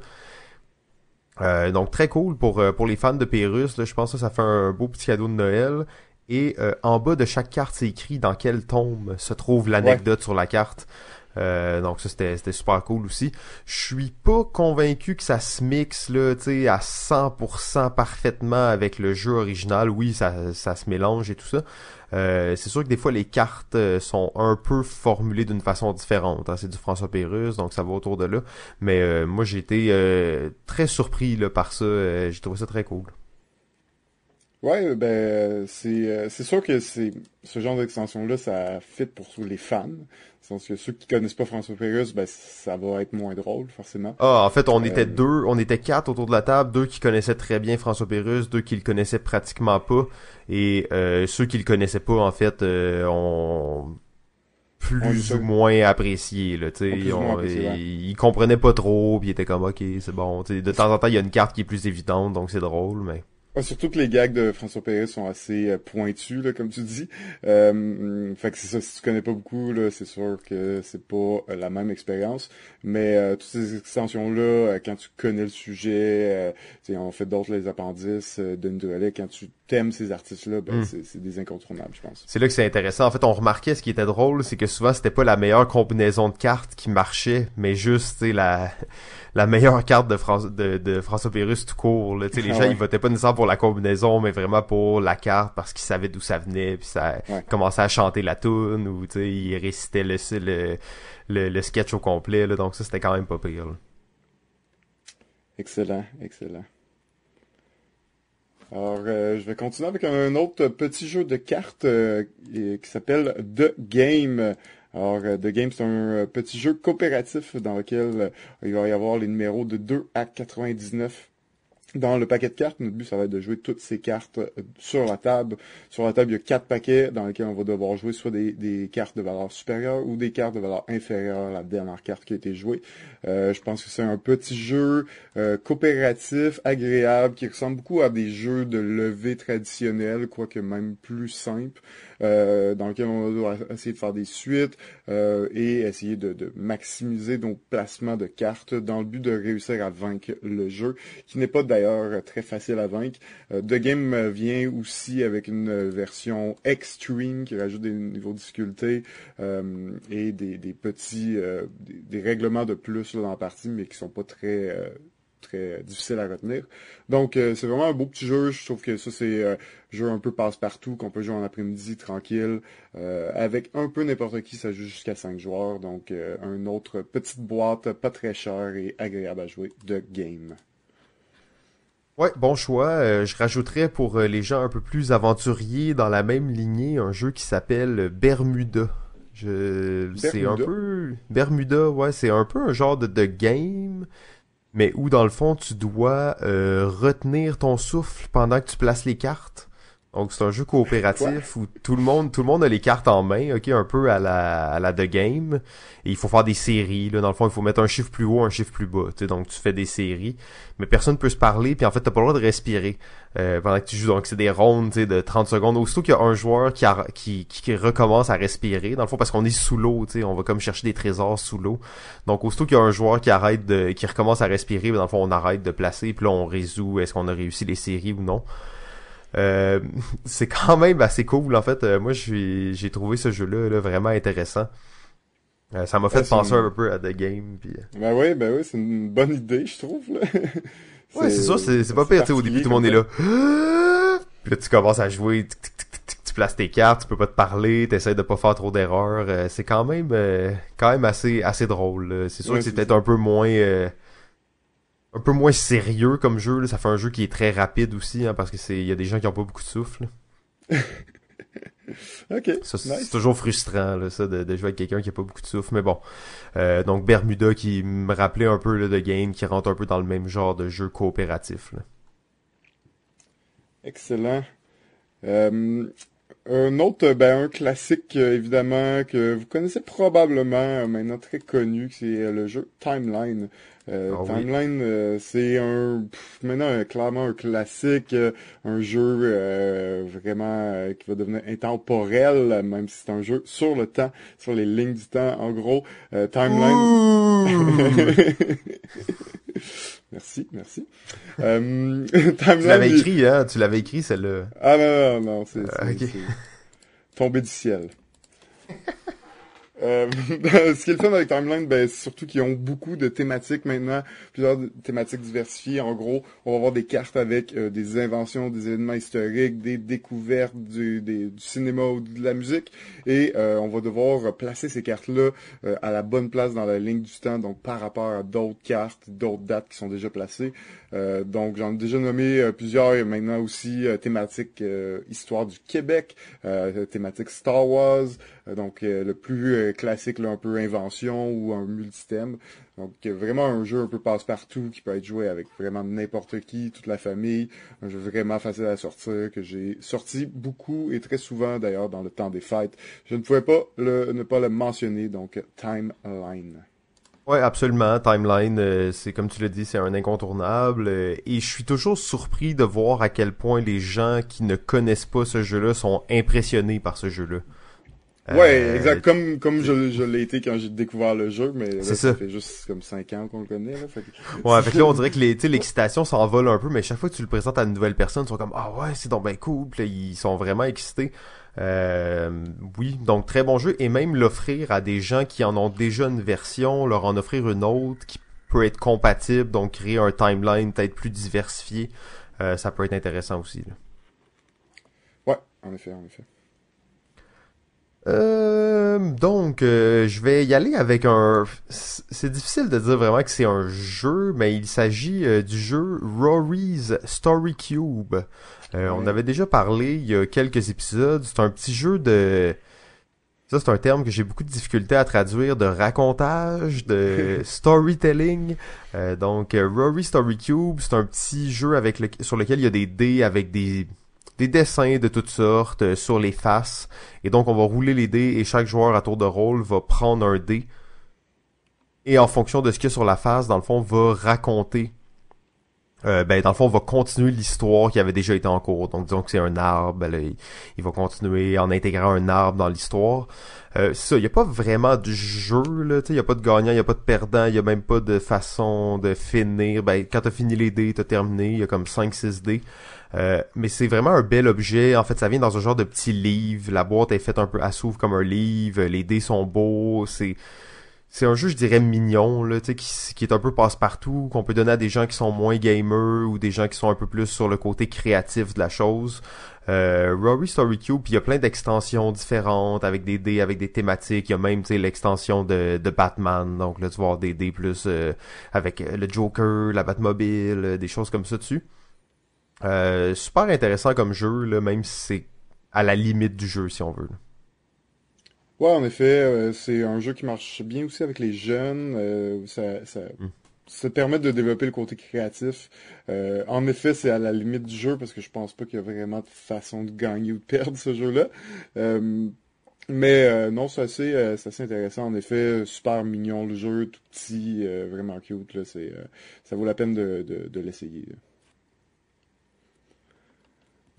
Euh, donc très cool pour pour les fans de Pérus, je pense que ça fait un beau petit cadeau de Noël. Et euh, en bas de chaque carte, c'est écrit dans quel tome se trouve l'anecdote sur la carte. Euh, donc ça c'était super cool aussi. Je suis pas convaincu que ça se mixe là, tu sais à 100% parfaitement avec le jeu original. Oui, ça ça se mélange et tout ça. Euh, c'est sûr que des fois les cartes sont un peu formulées d'une façon différente. Hein. C'est du François Pérusse, donc ça va autour de là. Mais moi j'ai été très surpris là, par ça. j'ai trouvé ça très cool. Ouais, ben c'est euh, c'est sûr que c'est ce genre d'extension là, ça fit pour les fans. Parce que ceux qui connaissent pas François Pérusse, ben ça va être moins drôle forcément. Ah, en fait, on était euh, deux, on était quatre autour de la table, deux qui connaissaient très bien François Pérusse, deux qui le connaissaient pratiquement pas, et euh, ceux qui le connaissaient pas, en fait, ont plus ou moins apprécié là tu sais. Ils comprenaient pas trop puis ils étaient comme ok c'est bon de temps en temps il y a une carte qui est plus évidente donc c'est drôle mais surtout que les gags de François Perret sont assez euh, pointus, là, comme tu dis. Euh, fait que c'est ça, si tu connais pas beaucoup, là, c'est sûr que c'est pas euh, la même expérience. Mais euh, toutes ces extensions-là, quand tu connais le sujet, on fait d'autres les appendices de Ndoualet, quand tu t'aimes ces artistes-là, ben, hmm. c'est des incontournables, je pense. C'est là que c'est intéressant. En fait, on remarquait ce qui était drôle, c'est que souvent c'était pas la meilleure combinaison de cartes qui marchait, mais juste, tu la la meilleure carte de, France, de, de François Pérus tout court. Là. les ah gens, ils votaient pas nécessairement pour la combinaison, mais vraiment pour la carte parce qu'ils savaient d'où ça venait, puis ça commençait à chanter la tune ou ils récitaient le, le, le, sketch au complet. Là, donc ça, c'était quand même pas pire. Excellent, excellent. Alors, euh, je vais continuer avec un autre petit jeu de cartes euh, qui s'appelle The Game. Alors, euh, The Game, c'est un euh, petit jeu coopératif dans lequel euh, il va y avoir les numéros de 2 à 99 dans le paquet de cartes, notre but, ça va être de jouer toutes ces cartes sur la table. Sur la table, il y a quatre paquets dans lesquels on va devoir jouer soit des, cartes de valeur supérieure ou des cartes de valeur inférieure à la dernière carte qui a été jouée. je pense que c'est un petit jeu coopératif, agréable, qui ressemble beaucoup à des jeux de levée traditionnels, quoique même plus simple. Euh, dans lequel on doit essayer de faire des suites euh, et essayer de, maximiser nos placements de cartes dans le but de réussir à vaincre le jeu, qui n'est pas d'ailleurs très facile à vaincre. Euh, The Game vient aussi avec une version extreme qui rajoute des niveaux de difficulté et des, petits des, règlements de plus dans la partie, mais qui sont pas très très difficile à retenir. Donc, euh, c'est vraiment un beau petit jeu. Je trouve que ça, c'est un euh, jeu un peu passe-partout qu'on peut jouer en après-midi tranquille. Euh, avec un peu n'importe qui, ça joue jusqu'à 5 joueurs. Donc, un autre petite boîte, pas très cher et agréable à jouer de game. Ouais, bon choix. je rajouterais pour les gens un peu plus aventuriers dans la même lignée un jeu qui s'appelle Bermuda. Je... C'est un peu Bermuda, ouais, c'est un peu un genre de, de game mais où dans le fond tu dois euh, retenir ton souffle pendant que tu places les cartes? Donc c'est un jeu coopératif où tout le monde tout le monde a les cartes en main, ok, un peu à la à la The Game. Et il faut faire des séries. Là, dans le fond, il faut mettre un chiffre plus haut, un chiffre plus bas. Donc tu fais des séries, mais personne peut se parler. Puis en fait, t'as pas le droit de respirer euh, pendant que tu joues. Donc c'est des rondes de 30 secondes. Aussitôt qu'il y a un joueur qui, qui, qui recommence à respirer, dans le fond, parce qu'on est sous l'eau, on va comme chercher des trésors sous l'eau. Donc aussitôt qu'il y a un joueur qui arrête de qui recommence à respirer, ben, dans le fond, on arrête de placer. Puis là, on résout est-ce qu'on a réussi les séries ou non. Euh, *laughs* c'est quand même assez cool en fait. Euh, moi j'ai trouvé ce jeu-là vraiment intéressant. Euh, ça m'a fait penser un peu à The Game. Puis... Ben oui, ben oui, c'est une bonne idée, je trouve. Là. ouais, c'est ça, c'est pas pire. Au début, tout le monde est là. *gasps* Puis là, tu commences à jouer, tu places tes cartes, tu peux pas te parler, t'essaies de pas faire trop d'erreurs. c'est quand même quand même assez assez drôle. C'est sûr que c'est peut-être un peu moins un peu moins sérieux comme jeu. Là. Ça fait un jeu qui est très rapide aussi, hein, parce que c'est il y a des gens qui ont pas beaucoup de souffle. *laughs* ok. C'est toujours frustrant, là, ça, de, jouer avec quelqu'un qui a pas beaucoup de souffle. Mais bon. Euh, donc Bermuda qui me rappelait un peu là, de game, qui rentre un peu dans le même genre de jeu coopératif. Là. Excellent. Euh, un autre, ben, un classique, euh, évidemment, que vous connaissez probablement, euh, maintenant très connu, c'est euh, le jeu Timeline. Ah Timeline, c'est un, maintenant, clairement un classique, un jeu vraiment qui va devenir intemporel, même si c'est un jeu sur le temps, sur les lignes du temps, en gros. Timeline... *laughs* Merci, merci. Euh, *laughs* tu l'avais écrit, hein? Tu l'avais écrit, celle-là. Ah non, non, non, c'est euh, tombé du ciel. *laughs* Euh, *laughs* ce qui est le fun avec Timeline, ben, c'est surtout qu'ils ont beaucoup de thématiques maintenant, plusieurs thématiques diversifiées. En gros, on va avoir des cartes avec euh, des inventions, des événements historiques, des découvertes du, cinéma ou de la musique, et euh, on va devoir placer ces cartes-là à la bonne place dans la ligne du temps, donc par rapport à d'autres cartes, d'autres dates qui sont déjà placées. Donc j'en ai déjà nommé plusieurs, et maintenant aussi thématique histoire du Québec, thématique Star Wars, donc le plus classique, là, un peu invention ou un multithème. Donc vraiment un jeu un peu passe-partout qui peut être joué avec vraiment n'importe qui, toute la famille. Un jeu vraiment facile à sortir que j'ai sorti beaucoup et très souvent d'ailleurs dans le temps des fêtes. Je ne pouvais pas le, ne pas le mentionner, donc Timeline. Ouais, absolument. Timeline, euh, c'est comme tu l'as dit, c'est un incontournable. Euh, et je suis toujours surpris de voir à quel point les gens qui ne connaissent pas ce jeu-là sont impressionnés par ce jeu-là. Ouais, euh, exact. Comme, comme je, je l'ai été quand j'ai découvert le jeu, mais là, ça. ça. fait juste comme 5 ans qu'on le connaît. Là, fait Ouais, fait que là, on dirait que *laughs* l'excitation s'envole un peu, mais chaque fois que tu le présentes à une nouvelle personne, ils sont comme Ah ouais, c'est donc bien cool. Puis là, ils sont vraiment excités. Euh, oui, donc très bon jeu. Et même l'offrir à des gens qui en ont déjà une version, leur en offrir une autre qui peut être compatible, donc créer un timeline peut-être plus diversifié, euh, ça peut être intéressant aussi. Là. Ouais, en effet, en effet. Euh, donc, euh, je vais y aller avec un... C'est difficile de dire vraiment que c'est un jeu, mais il s'agit du jeu Rory's Story Cube. On avait déjà parlé il y a quelques épisodes. C'est un petit jeu de... Ça, c'est un terme que j'ai beaucoup de difficulté à traduire, de racontage, de *laughs* storytelling. donc, Rory Story Cube, c'est un petit jeu avec le... sur lequel il y a des dés avec des des dessins de toutes sortes euh, sur les faces. Et donc, on va rouler les dés et chaque joueur à tour de rôle va prendre un dé. Et en fonction de ce qu'il y a sur la face, dans le fond, va raconter. Euh, ben, dans le fond, on va continuer l'histoire qui avait déjà été en cours. Donc, disons que c'est un arbre, ben il, va continuer en intégrant un arbre dans l'histoire. Euh, ça, il n'y a pas vraiment de jeu, là, il n'y a pas de gagnant, il n'y a pas de perdant, il n'y a même pas de façon de finir. Ben, quand t'as fini les dés, t'as terminé, il y a comme 5-6 dés. Euh, mais c'est vraiment un bel objet. En fait, ça vient dans un genre de petit livre. La boîte est faite un peu à s'ouvre comme un livre. Les dés sont beaux. C'est c'est un jeu, je dirais, mignon, là, qui, qui est un peu passe-partout, qu'on peut donner à des gens qui sont moins gamers ou des gens qui sont un peu plus sur le côté créatif de la chose. Euh, Rory Story Cube, il y a plein d'extensions différentes avec des dés, avec des thématiques. Il y a même l'extension de, Batman, donc là tu avoir des dés plus euh, avec le Joker, la Batmobile, des choses comme ça dessus. Euh, super intéressant comme jeu, là, même si c'est à la limite du jeu, si on veut. Ouais, en effet, euh, c'est un jeu qui marche bien aussi avec les jeunes. Euh, ça, ça, hmm. ça, permet de développer le côté créatif. en effet, c'est à la limite du jeu parce que je pense pas qu'il y a vraiment de façon de gagner ou de perdre ce jeu-là. mais non, c'est assez, assez, intéressant. En effet, super mignon le jeu, tout petit, vraiment cute. Là, c'est, ça vaut la peine de, de, de l'essayer.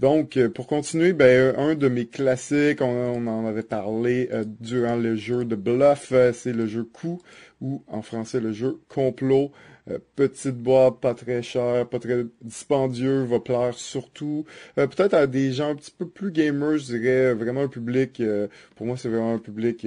Donc, euh, pour continuer, ben, un de mes classiques, on, en avait parlé euh, durant le jeu de bluff, euh, c'est le jeu coup, ou en français le jeu complot. petite boîte, pas très cher, pas très dispendieux, va plaire surtout. Peut-être à des gens un petit peu plus gamers, je dirais, vraiment un public, pour moi c'est vraiment un public,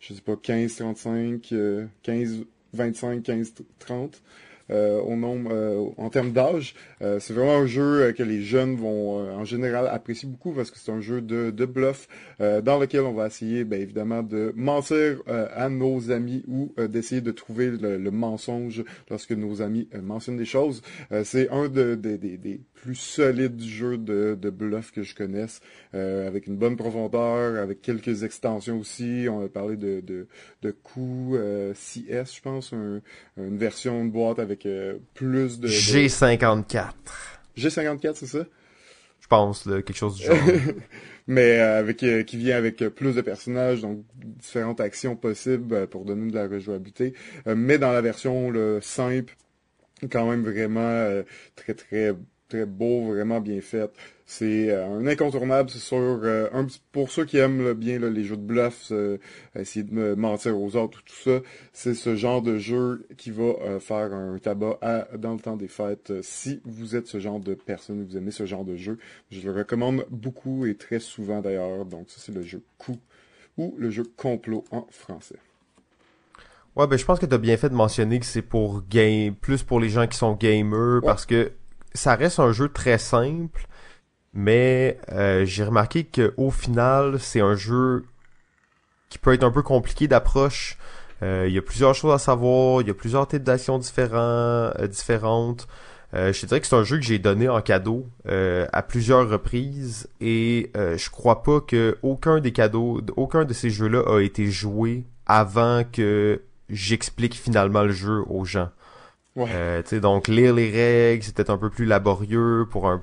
je sais pas, 15, 35, 15, 25, 15, 30. Au nombre en termes d'âge. c'est vraiment un jeu que les jeunes vont en général apprécier beaucoup parce que c'est un jeu de, de bluff dans lequel on va essayer, bien évidemment, de mentir à nos amis ou d'essayer de trouver le, mensonge lorsque nos amis mentionnent des choses. c'est un de, des plus solides jeux de, de bluff que je connaisse, avec une bonne profondeur, avec quelques extensions aussi. On a parlé de, de, de coût CS, je pense, une version de boîte avec plus de... G54. G54, c'est ça? Je pense, là, quelque chose du genre. *laughs* mais avec qui vient avec plus de personnages, donc différentes actions possibles pour donner de la rejouabilité. mais dans la version le simple, quand même vraiment très très très beau, vraiment bien fait. C'est euh, un incontournable, c'est sûr. Euh, un, pour ceux qui aiment bien les jeux de bluff, euh, essayer de mentir aux autres, tout ça, c'est ce genre de jeu qui va faire un tabac dans le temps des fêtes. si vous êtes ce genre de personne, vous aimez ce genre de jeu, je le recommande beaucoup et très souvent d'ailleurs. Donc ça, c'est le jeu Coup ou le jeu Complot en français. Ouais, ben je pense que tu as bien fait de mentionner que c'est pour game plus pour les gens qui sont gamers parce que ça reste un jeu très simple, mais euh, j'ai remarqué qu'au final, c'est un jeu qui peut être un peu compliqué d'approche. Euh, il y a plusieurs choses à savoir, il y a plusieurs types d'actions différents, euh, différentes. je te dirais que c'est un jeu que j'ai donné en cadeau à plusieurs reprises et je crois pas que aucun des cadeaux, aucun de ces jeux-là a été joué avant que j'explique finalement le jeu aux gens. Euh, donc lire les règles, c'était un peu plus laborieux pour un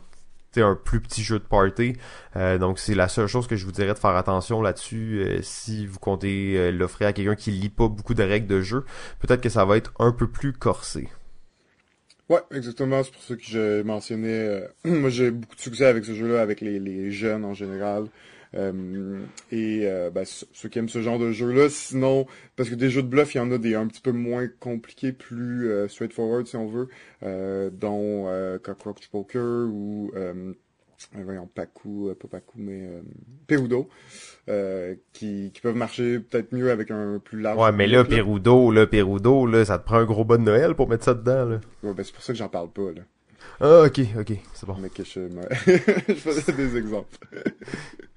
un plus petit jeu de party. Euh, donc c'est la seule chose que je vous dirais de faire attention là-dessus euh, si vous comptez l'offrir à quelqu'un qui lit pas beaucoup de règles de jeu. Peut-être que ça va être un peu plus corsé. Ouais, exactement. C'est pour ça que j'ai mentionné. *clears throat* moi, j'ai beaucoup de succès avec ce jeu-là, avec les, les jeunes en général. Euh, et euh, ben, ceux qui aiment ce genre de jeu-là, sinon, parce que des jeux de bluff, il y en a des un petit peu moins compliqués, plus euh, straightforward si on veut, dont Cockroach Poker ou voyons, Pacu, pas Pacu, mais Perudo, qui, qui peuvent marcher peut-être mieux avec un plus large. Ouais, mais là, Perudo, là, Perudo, là, ça te prend un gros bon de Noël pour mettre ça dedans, là. Ouais, ben c'est pour ça que j'en parle pas, là. Ah, ok, ok, c'est bon. Mais que je, *laughs* je faisais des exemples. *laughs*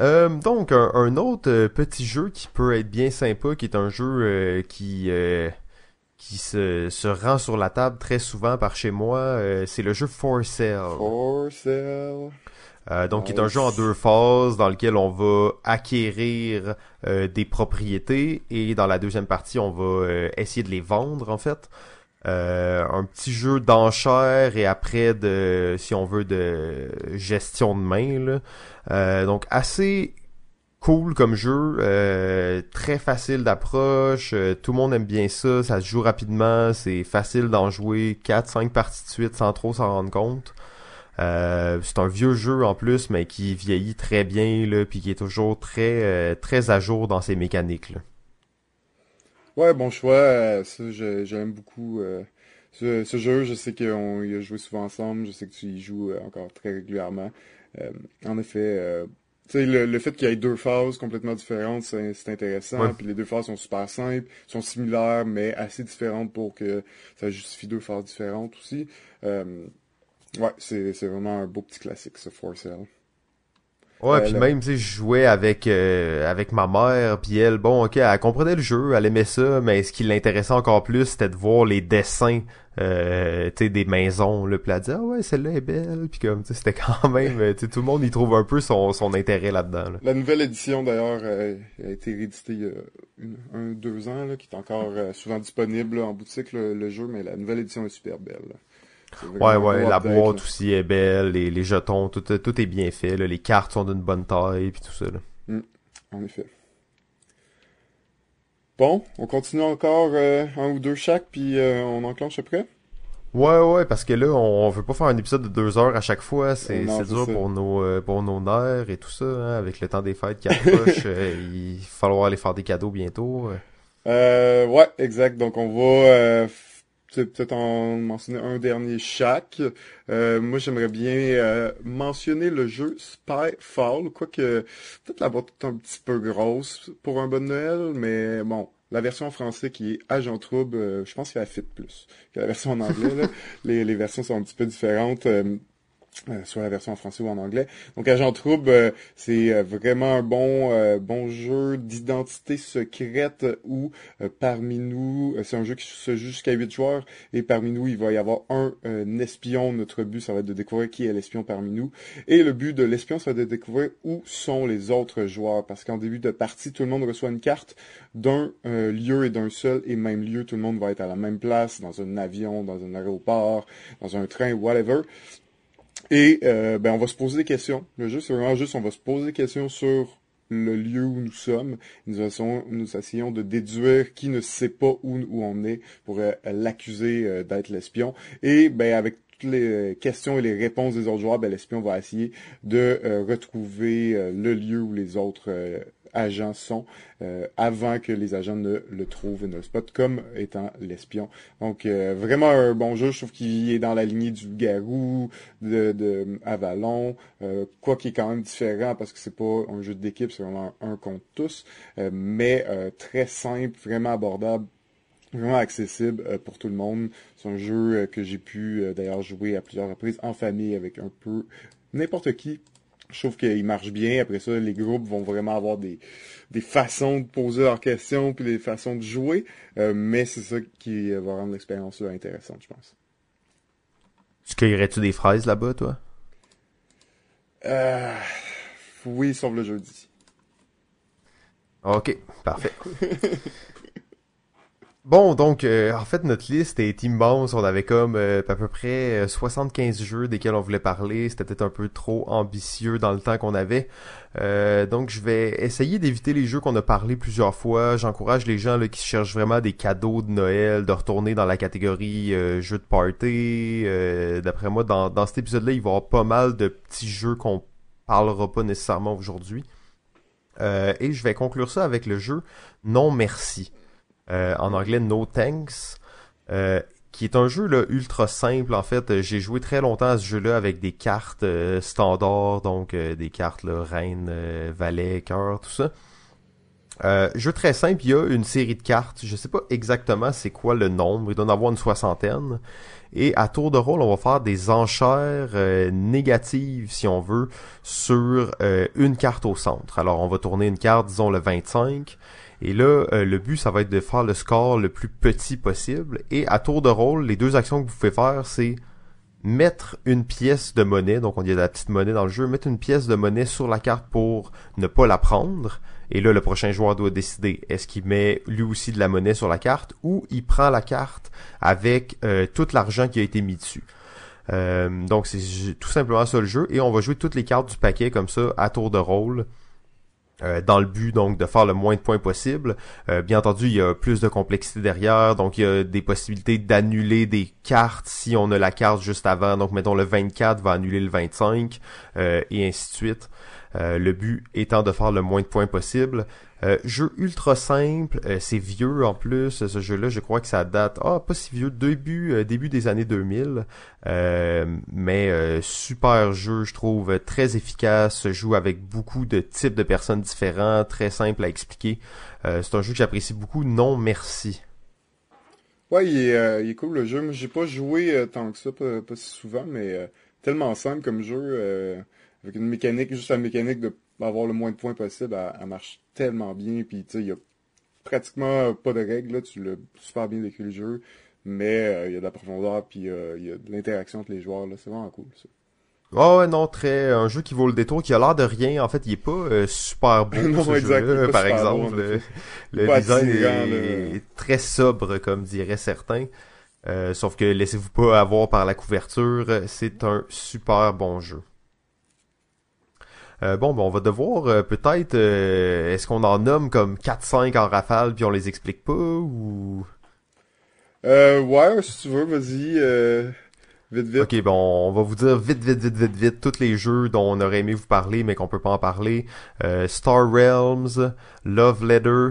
Euh, donc, un, autre euh, petit jeu qui peut être bien sympa, qui est un jeu euh, qui qui se, se rend sur la table très souvent par chez moi, c'est le jeu For Sale. For Sale. donc, qui est un jeu en deux phases dans lequel on va acquérir des propriétés et dans la deuxième partie, on va essayer de les vendre en fait. Un petit jeu d'enchères et après de, si on veut, de gestion de main. Euh, donc assez cool comme jeu, euh, très facile d'approche, euh, tout le monde aime bien ça, ça se joue rapidement, c'est facile d'en jouer 4-5 parties de suite sans trop s'en rendre compte. c'est un vieux jeu en plus, mais qui vieillit très bien, là, puis qui est toujours très très à jour dans ses mécaniques. Ouais, bon choix, ça j'aime beaucoup. Ce, ce, jeu, je sais qu'on y a joué souvent ensemble, je sais que tu y joues encore très régulièrement. Euh, en effet, euh, le, le, fait qu'il y ait deux phases complètement différentes, c'est intéressant. Puis les deux phases sont super simples, sont similaires, mais assez différentes pour que ça justifie deux phases différentes aussi. Euh, ouais, c'est vraiment un beau petit classique, ce For Sale. Ouais, puis même, tu sais, je jouais avec euh, avec ma mère, puis elle, bon, ok, elle comprenait le jeu, elle aimait ça, mais ce qui l'intéressait encore plus, c'était de voir les dessins, euh, tu sais, des maisons, là, elle disait, ah ouais, celle-là est belle, puis comme, tu sais, c'était *laughs* quand même, tu sais, tout le monde y trouve un peu son, son intérêt là-dedans. La nouvelle édition, d'ailleurs, euh, a été rééditée il y a un, deux ans, là, qui est encore souvent disponible en boutique, le, jeu, mais la nouvelle édition est super belle. Ouais, ouais, la boîte aussi est belle, les, les jetons, tout, tout est bien fait, là, les cartes sont d'une bonne taille, puis tout ça. Là. Mm, en effet. Bon, on continue encore euh, un ou deux chaque, puis euh, on enclenche après? Ouais, ouais, parce que là, on, veut pas faire un épisode de deux heures à chaque fois. C'est dur pour nos, euh, pour nos nerfs et tout ça. Hein, avec le temps des fêtes qui approche, *laughs* il va falloir aller faire des cadeaux bientôt. Euh, ouais, exact. Donc, on va peut-être en mentionner un dernier chaque. Euh, moi, j'aimerais bien euh, mentionner le jeu Spyfall, quoique peut-être la boîte est un petit peu grosse pour un bon Noël, mais bon, la version en français qui est Agent Trouble, je pense qu'elle fit plus que la version en anglais. *laughs* les, les, versions sont un petit peu différentes. Euh, soit la version en français ou en anglais. Donc Agent Trouble, euh, c'est euh, vraiment un bon bon jeu d'identité secrète où parmi nous, c'est un jeu qui se joue jusqu'à 8 joueurs et parmi nous, il va y avoir un, espion. Notre but, ça va être de découvrir qui est l'espion parmi nous. Et le but de l'espion, ça va être de découvrir où sont les autres joueurs. Parce qu'en début de partie, tout le monde reçoit une carte d'un lieu et d'un seul et même lieu. Tout le monde va être à la même place, dans un avion, dans un aéroport, dans un train, whatever. Et euh, ben on va se poser des questions. Le jeu, c'est vraiment juste, on va se poser des questions sur le lieu où nous sommes. Nous essayons, nous essayons de déduire qui ne sait pas où, où on est pour euh, l'accuser euh, d'être l'espion. Et ben avec toutes les questions et les réponses des autres joueurs, ben, l'espion va essayer de retrouver le lieu où les autres agents sont euh, avant que les agents ne le trouvent et ne le spotent comme étant l'espion. Donc euh, vraiment un bon jeu, je trouve qu'il est dans la lignée du Garou, de, de Avalon, euh, quoi qui est quand même différent parce que c'est pas un jeu d'équipe, c'est vraiment un contre tous, mais très simple, vraiment abordable vraiment accessible pour tout le monde. C'est un jeu que j'ai pu d'ailleurs jouer à plusieurs reprises en famille avec un peu n'importe qui je trouve qu'il marche bien. Après ça, les groupes vont vraiment avoir des, des façons de poser leurs questions puis des façons de jouer. Euh, mais c'est ça qui va rendre l'expérience intéressante, je pense. Tu cueillerais-tu des fraises là-bas, toi? Euh, oui, sauf le jeudi. Ok, parfait. *laughs* Bon, donc, euh, en fait, notre liste est immense. On avait comme euh, à peu près 75 euh, jeux desquels on voulait parler. C'était peut-être un peu trop ambitieux dans le temps qu'on avait. donc, je vais essayer d'éviter les jeux qu'on a parlé plusieurs fois. J'encourage les gens là, qui cherchent vraiment des cadeaux de Noël de retourner dans la catégorie jeux de party. D'après moi, dans, dans cet épisode-là, il va y avoir pas mal de petits jeux qu'on parlera pas nécessairement aujourd'hui. et je vais conclure ça avec le jeu Non Merci. Euh, en anglais No Thanks, euh, qui est un jeu là, ultra simple. En fait, j'ai joué très longtemps à ce jeu-là avec des cartes euh, standards, donc des cartes là, reine, valet, cœur, tout ça. jeu très simple, il y a une série de cartes. Je sais pas exactement c'est quoi le nombre, il doit en avoir une soixantaine. Et à tour de rôle, on va faire des enchères négatives, si on veut, sur une carte au centre. Alors, on va tourner une carte, disons le 25. Et là, euh, le but, ça va être de faire le score le plus petit possible. Et à tour de rôle, les deux actions que vous pouvez faire, c'est mettre une pièce de monnaie, donc on dit la petite monnaie dans le jeu, mettre une pièce de monnaie sur la carte pour ne pas la prendre. Et là, le prochain joueur doit décider est-ce qu'il met lui aussi de la monnaie sur la carte ou il prend la carte avec euh, tout l'argent qui a été mis dessus. Euh, donc c'est tout simplement ça le jeu et on va jouer toutes les cartes du paquet comme ça à tour de rôle. Euh, dans le but donc de faire le moins de points possible. Euh, bien entendu, il y a plus de complexité derrière, donc il y a des possibilités d'annuler des cartes si on a la carte juste avant. Donc mettons le 24 va annuler le 25 euh, et ainsi de suite. le but étant de faire le moins de points possible. Euh, jeu ultra simple, euh, c'est vieux en plus, ce jeu-là, je crois que ça date, ah, pas si vieux, début, euh, début des années 2000, mais super jeu, je trouve, très efficace, se joue avec beaucoup de types de personnes différents, très simple à expliquer. c'est un jeu que j'apprécie beaucoup, non merci. Ouais, il est, il est cool le jeu, j'ai pas joué tant que ça, pas, pas si souvent, mais tellement simple comme jeu, avec une mécanique, juste la mécanique de avoir le moins de points possible, elle, marche tellement bien. Puis, tu sais, il y a pratiquement pas de règles. Là, tu l'as super bien décrit le jeu. Mais euh, il y a de la profondeur, puis euh, il y a de l'interaction entre les joueurs. là C'est vraiment cool, ça. Oh ouais, non, très un jeu qui vaut le détour, qui a l'air de rien. En fait, il est pas euh, super beau *laughs* non, ce jeu par exemple. le, design est, très sobre, comme diraient certains. sauf que laissez-vous pas avoir par la couverture, c'est un super bon jeu. Euh, bon, ben, on va devoir euh, peut-être... Euh, est-ce qu'on en nomme comme 4-5 en rafale puis on les explique pas ou... Euh, ouais, si tu veux, vas-y. Vite, vite. Ok, bon, on va vous dire vite, vite, vite, vite, vite tous les jeux dont on aurait aimé vous parler, mais qu'on peut pas en parler. Star Realms, Love Letter,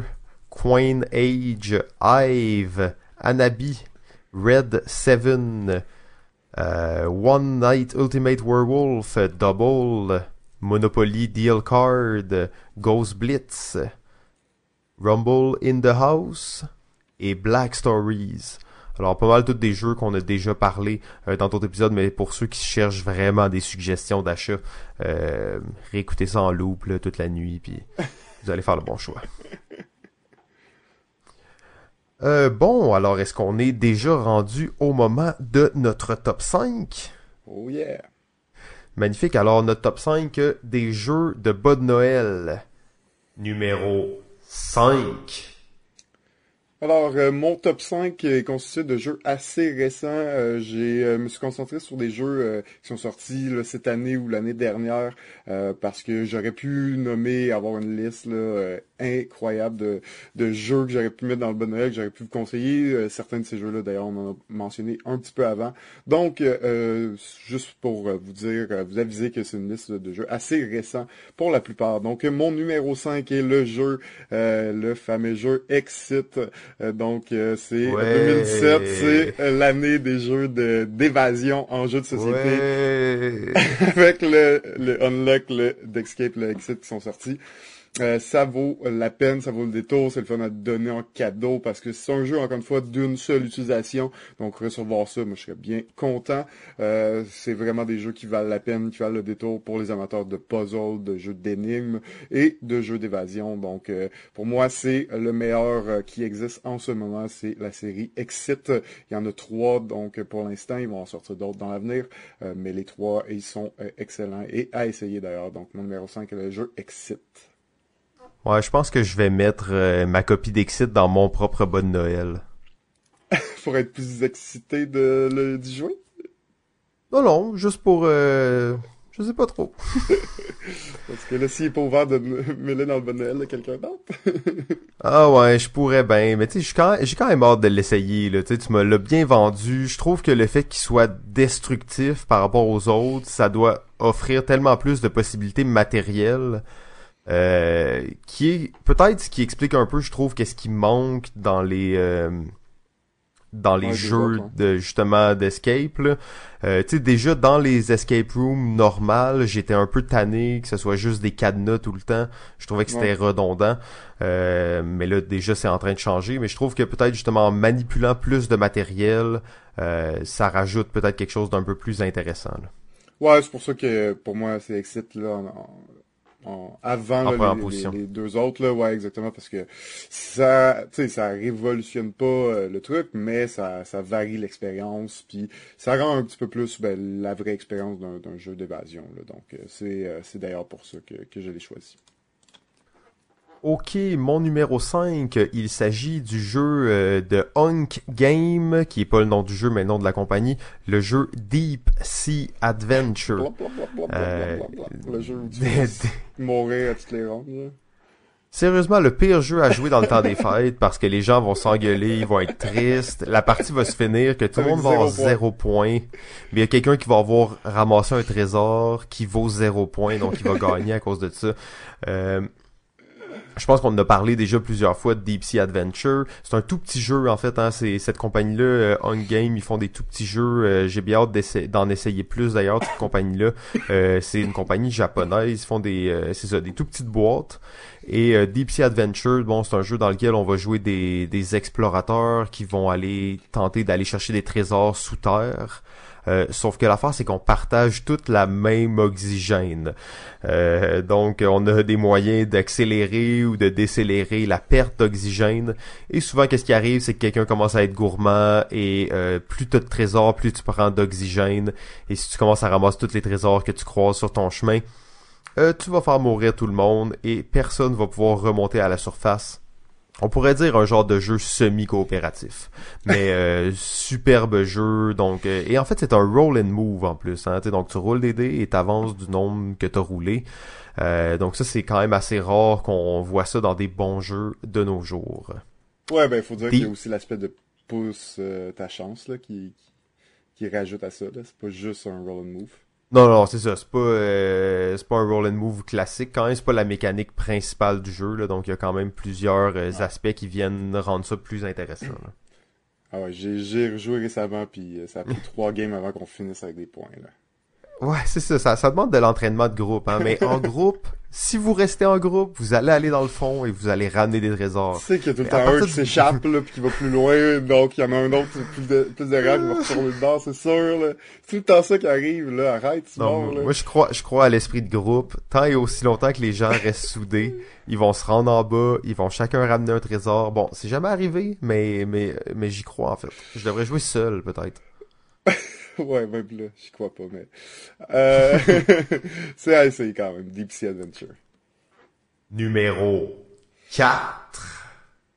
Queen Age, Hive, Anabi, Red 7, euh, One Night Ultimate Werewolf, Double, Monopoly Deal Card, Ghost Blitz, Rumble in the House et Black Stories. Alors, pas mal tous des jeux qu'on a déjà parlé euh, dans d'autres épisodes, mais pour ceux qui cherchent vraiment des suggestions d'achat, euh, réécoutez ça en loop là, toute la nuit, puis vous allez faire le bon choix. Euh, bon, alors est-ce qu'on est déjà rendu au moment de notre top 5? Oh yeah! Magnifique. Alors, notre top 5 des jeux de bas de Noël. Numéro 5. Alors, euh, mon top 5 est constitué de jeux assez récents. Euh, j'ai euh, me suis concentré sur des jeux qui sont sortis cette année ou l'année dernière parce que j'aurais pu nommer, avoir une liste incroyable de, de jeux que j'aurais pu mettre dans le bon que j'aurais pu vous conseiller. certains de ces jeux-là, d'ailleurs, on en a mentionné un petit peu avant. Donc, juste pour vous dire, vous aviser que c'est une liste de jeux assez récents pour la plupart. Donc, mon numéro 5 est le jeu, le fameux jeu Exit. Euh, donc, euh, c'est 2017, c'est euh, l'année des jeux de d'évasion en jeu de société. *laughs* Avec le, le Unlock, le D'Escape, le Exit qui sont sortis. Euh, ça vaut la peine, ça vaut le détour, c'est le fun à donner en cadeau parce que c'est un jeu, encore une fois, d'une seule utilisation. Donc recevoir ça, moi je serais bien content. Euh, c'est vraiment des jeux qui valent la peine, qui valent le détour pour les amateurs de puzzle, de jeux d'énigmes et de jeux d'évasion. Donc euh, pour moi, c'est le meilleur qui existe en ce moment, c'est la série Exit. Il y en a trois, donc pour l'instant, ils vont en sortir d'autres dans l'avenir, mais les trois, ils sont excellents et à essayer d'ailleurs. Donc mon numéro 5 est le jeu Exit. Ouais, je pense que je vais mettre euh, ma copie d'Exit dans mon propre bon Noël. *laughs* pour être plus excité de le d'y jouer? Non, non, juste pour... Euh, je sais pas trop. *laughs* Parce que là, s'il est pas ouvert de *laughs* mêler dans le bon Noël de quelqu'un d'autre. ah ouais, je pourrais bien. Mais tu sais, j'ai quand même hâte de l'essayer. Là. Tu me l'as bien vendu. Je trouve que le fait qu'il soit destructif par rapport aux autres, ça doit offrir tellement plus de possibilités matérielles euh, qui est peut-être ce qui explique un peu, je trouve, qu'est-ce qui manque dans les euh, dans les jeux de justement d'escape. Euh, tu sais déjà dans les escape rooms normales, j'étais un peu tanné que ce soit juste des cadenas tout le temps. Je trouvais que c'était redondant. mais là déjà c'est en train de changer. Mais je trouve que peut-être justement en manipulant plus de matériel, ça rajoute peut-être quelque chose d'un peu plus intéressant. Là. Ouais, c'est pour ça que pour moi c'est excite là avant les, deux autres là ouais exactement parce que ça tu sais ça révolutionne pas euh, le truc mais ça ça varie l'expérience puis ça rend un petit peu plus ben, la vraie expérience d'un jeu d'évasion donc euh, c'est euh, c'est d'ailleurs pour ça que que je l'ai choisi Ok, mon numéro 5, il s'agit du jeu euh, de Hunk Game, qui est pas le nom du jeu, mais le nom de la compagnie, le jeu Deep Sea Adventure. le jeu où tu *laughs* mourir à toutes les rondes. Sérieusement, le pire jeu à jouer dans le temps des *laughs* fêtes parce que les gens vont s'engueuler, ils vont être tristes, la partie va se finir, que tout le monde va avoir zéro point, mais il y a quelqu'un qui va avoir ramassé un trésor qui vaut zéro point, donc il va gagner à cause de ça. Euh, je pense qu'on en a parlé déjà plusieurs fois de Deep Sea Adventure. C'est un tout petit jeu en fait. Hein. C'est cette compagnie-là, euh, On Game, ils font des tout petits jeux. Euh, j'ai bien hâte d'en essayer plus d'ailleurs. Cette compagnie-là, *laughs* euh, c'est une compagnie japonaise. Ils font des, c'est ça, des tout petites boîtes. Et Deep Sea Adventure, bon, c'est un jeu dans lequel on va jouer des, des explorateurs qui vont aller tenter d'aller chercher des trésors sous terre. Euh, sauf que l'affaire, c'est qu'on partage toute la même oxygène. Euh, donc, on a des moyens d'accélérer ou de décélérer la perte d'oxygène. Et souvent, qu'est-ce qui arrive, c'est que quelqu'un commence à être gourmand et euh, plus tu as de trésors, plus tu prends d'oxygène. Et si tu commences à ramasser tous les trésors que tu croises sur ton chemin, tu vas faire mourir tout le monde et personne va pouvoir remonter à la surface on pourrait dire un genre de jeu semi-coopératif. Mais euh, superbe jeu. Donc, euh, et en fait, c'est un roll and move en plus. Hein, donc, tu roules des dés et t'avances du nombre que t'as roulé. Euh, donc ça, c'est quand même assez rare qu'on voit ça dans des bons jeux de nos jours. Ouais, ben il faut dire qu'il y a aussi l'aspect de pousse ta chance là, qui, qui, rajoute à ça. C'est pas juste un roll and move. Non, non, c'est ça. C'est pas, euh, c'est pas un roll and move classique. Quand même, c'est pas la mécanique principale du jeu. Là, donc, il y a quand même plusieurs euh, aspects qui viennent rendre ça plus intéressant. Ah ouais, j'ai rejoué récemment, puis ça a pris trois games avant qu'on finisse avec des points. Là. Ouais, c'est ça, ça. Ça demande de l'entraînement de groupe, hein. Mais en *laughs* groupe, si vous restez en groupe, vous allez aller dans le fond et vous allez ramener des trésors. Tu sais qu'il y a tout le temps un qui s'échappe, là, puis qui va plus loin, donc il y en a un autre plus de, plus de qui va retourner dedans, c'est sûr, là. C'est tout le temps ça qui arrive, là. Arrête, tu non, là. Moi, je crois, je crois à l'esprit de groupe. Tant et aussi longtemps que les gens restent soudés, ils vont se rendre en bas, ils vont chacun ramener un trésor. Bon, c'est jamais arrivé, mais, mais, mais j'y crois, en fait. Je devrais jouer seul, peut-être. *laughs* *laughs* ouais, même là, j'y crois pas, mais... Euh... *laughs* c'est à essayer quand même, Deep Sea Adventure. Numéro 4.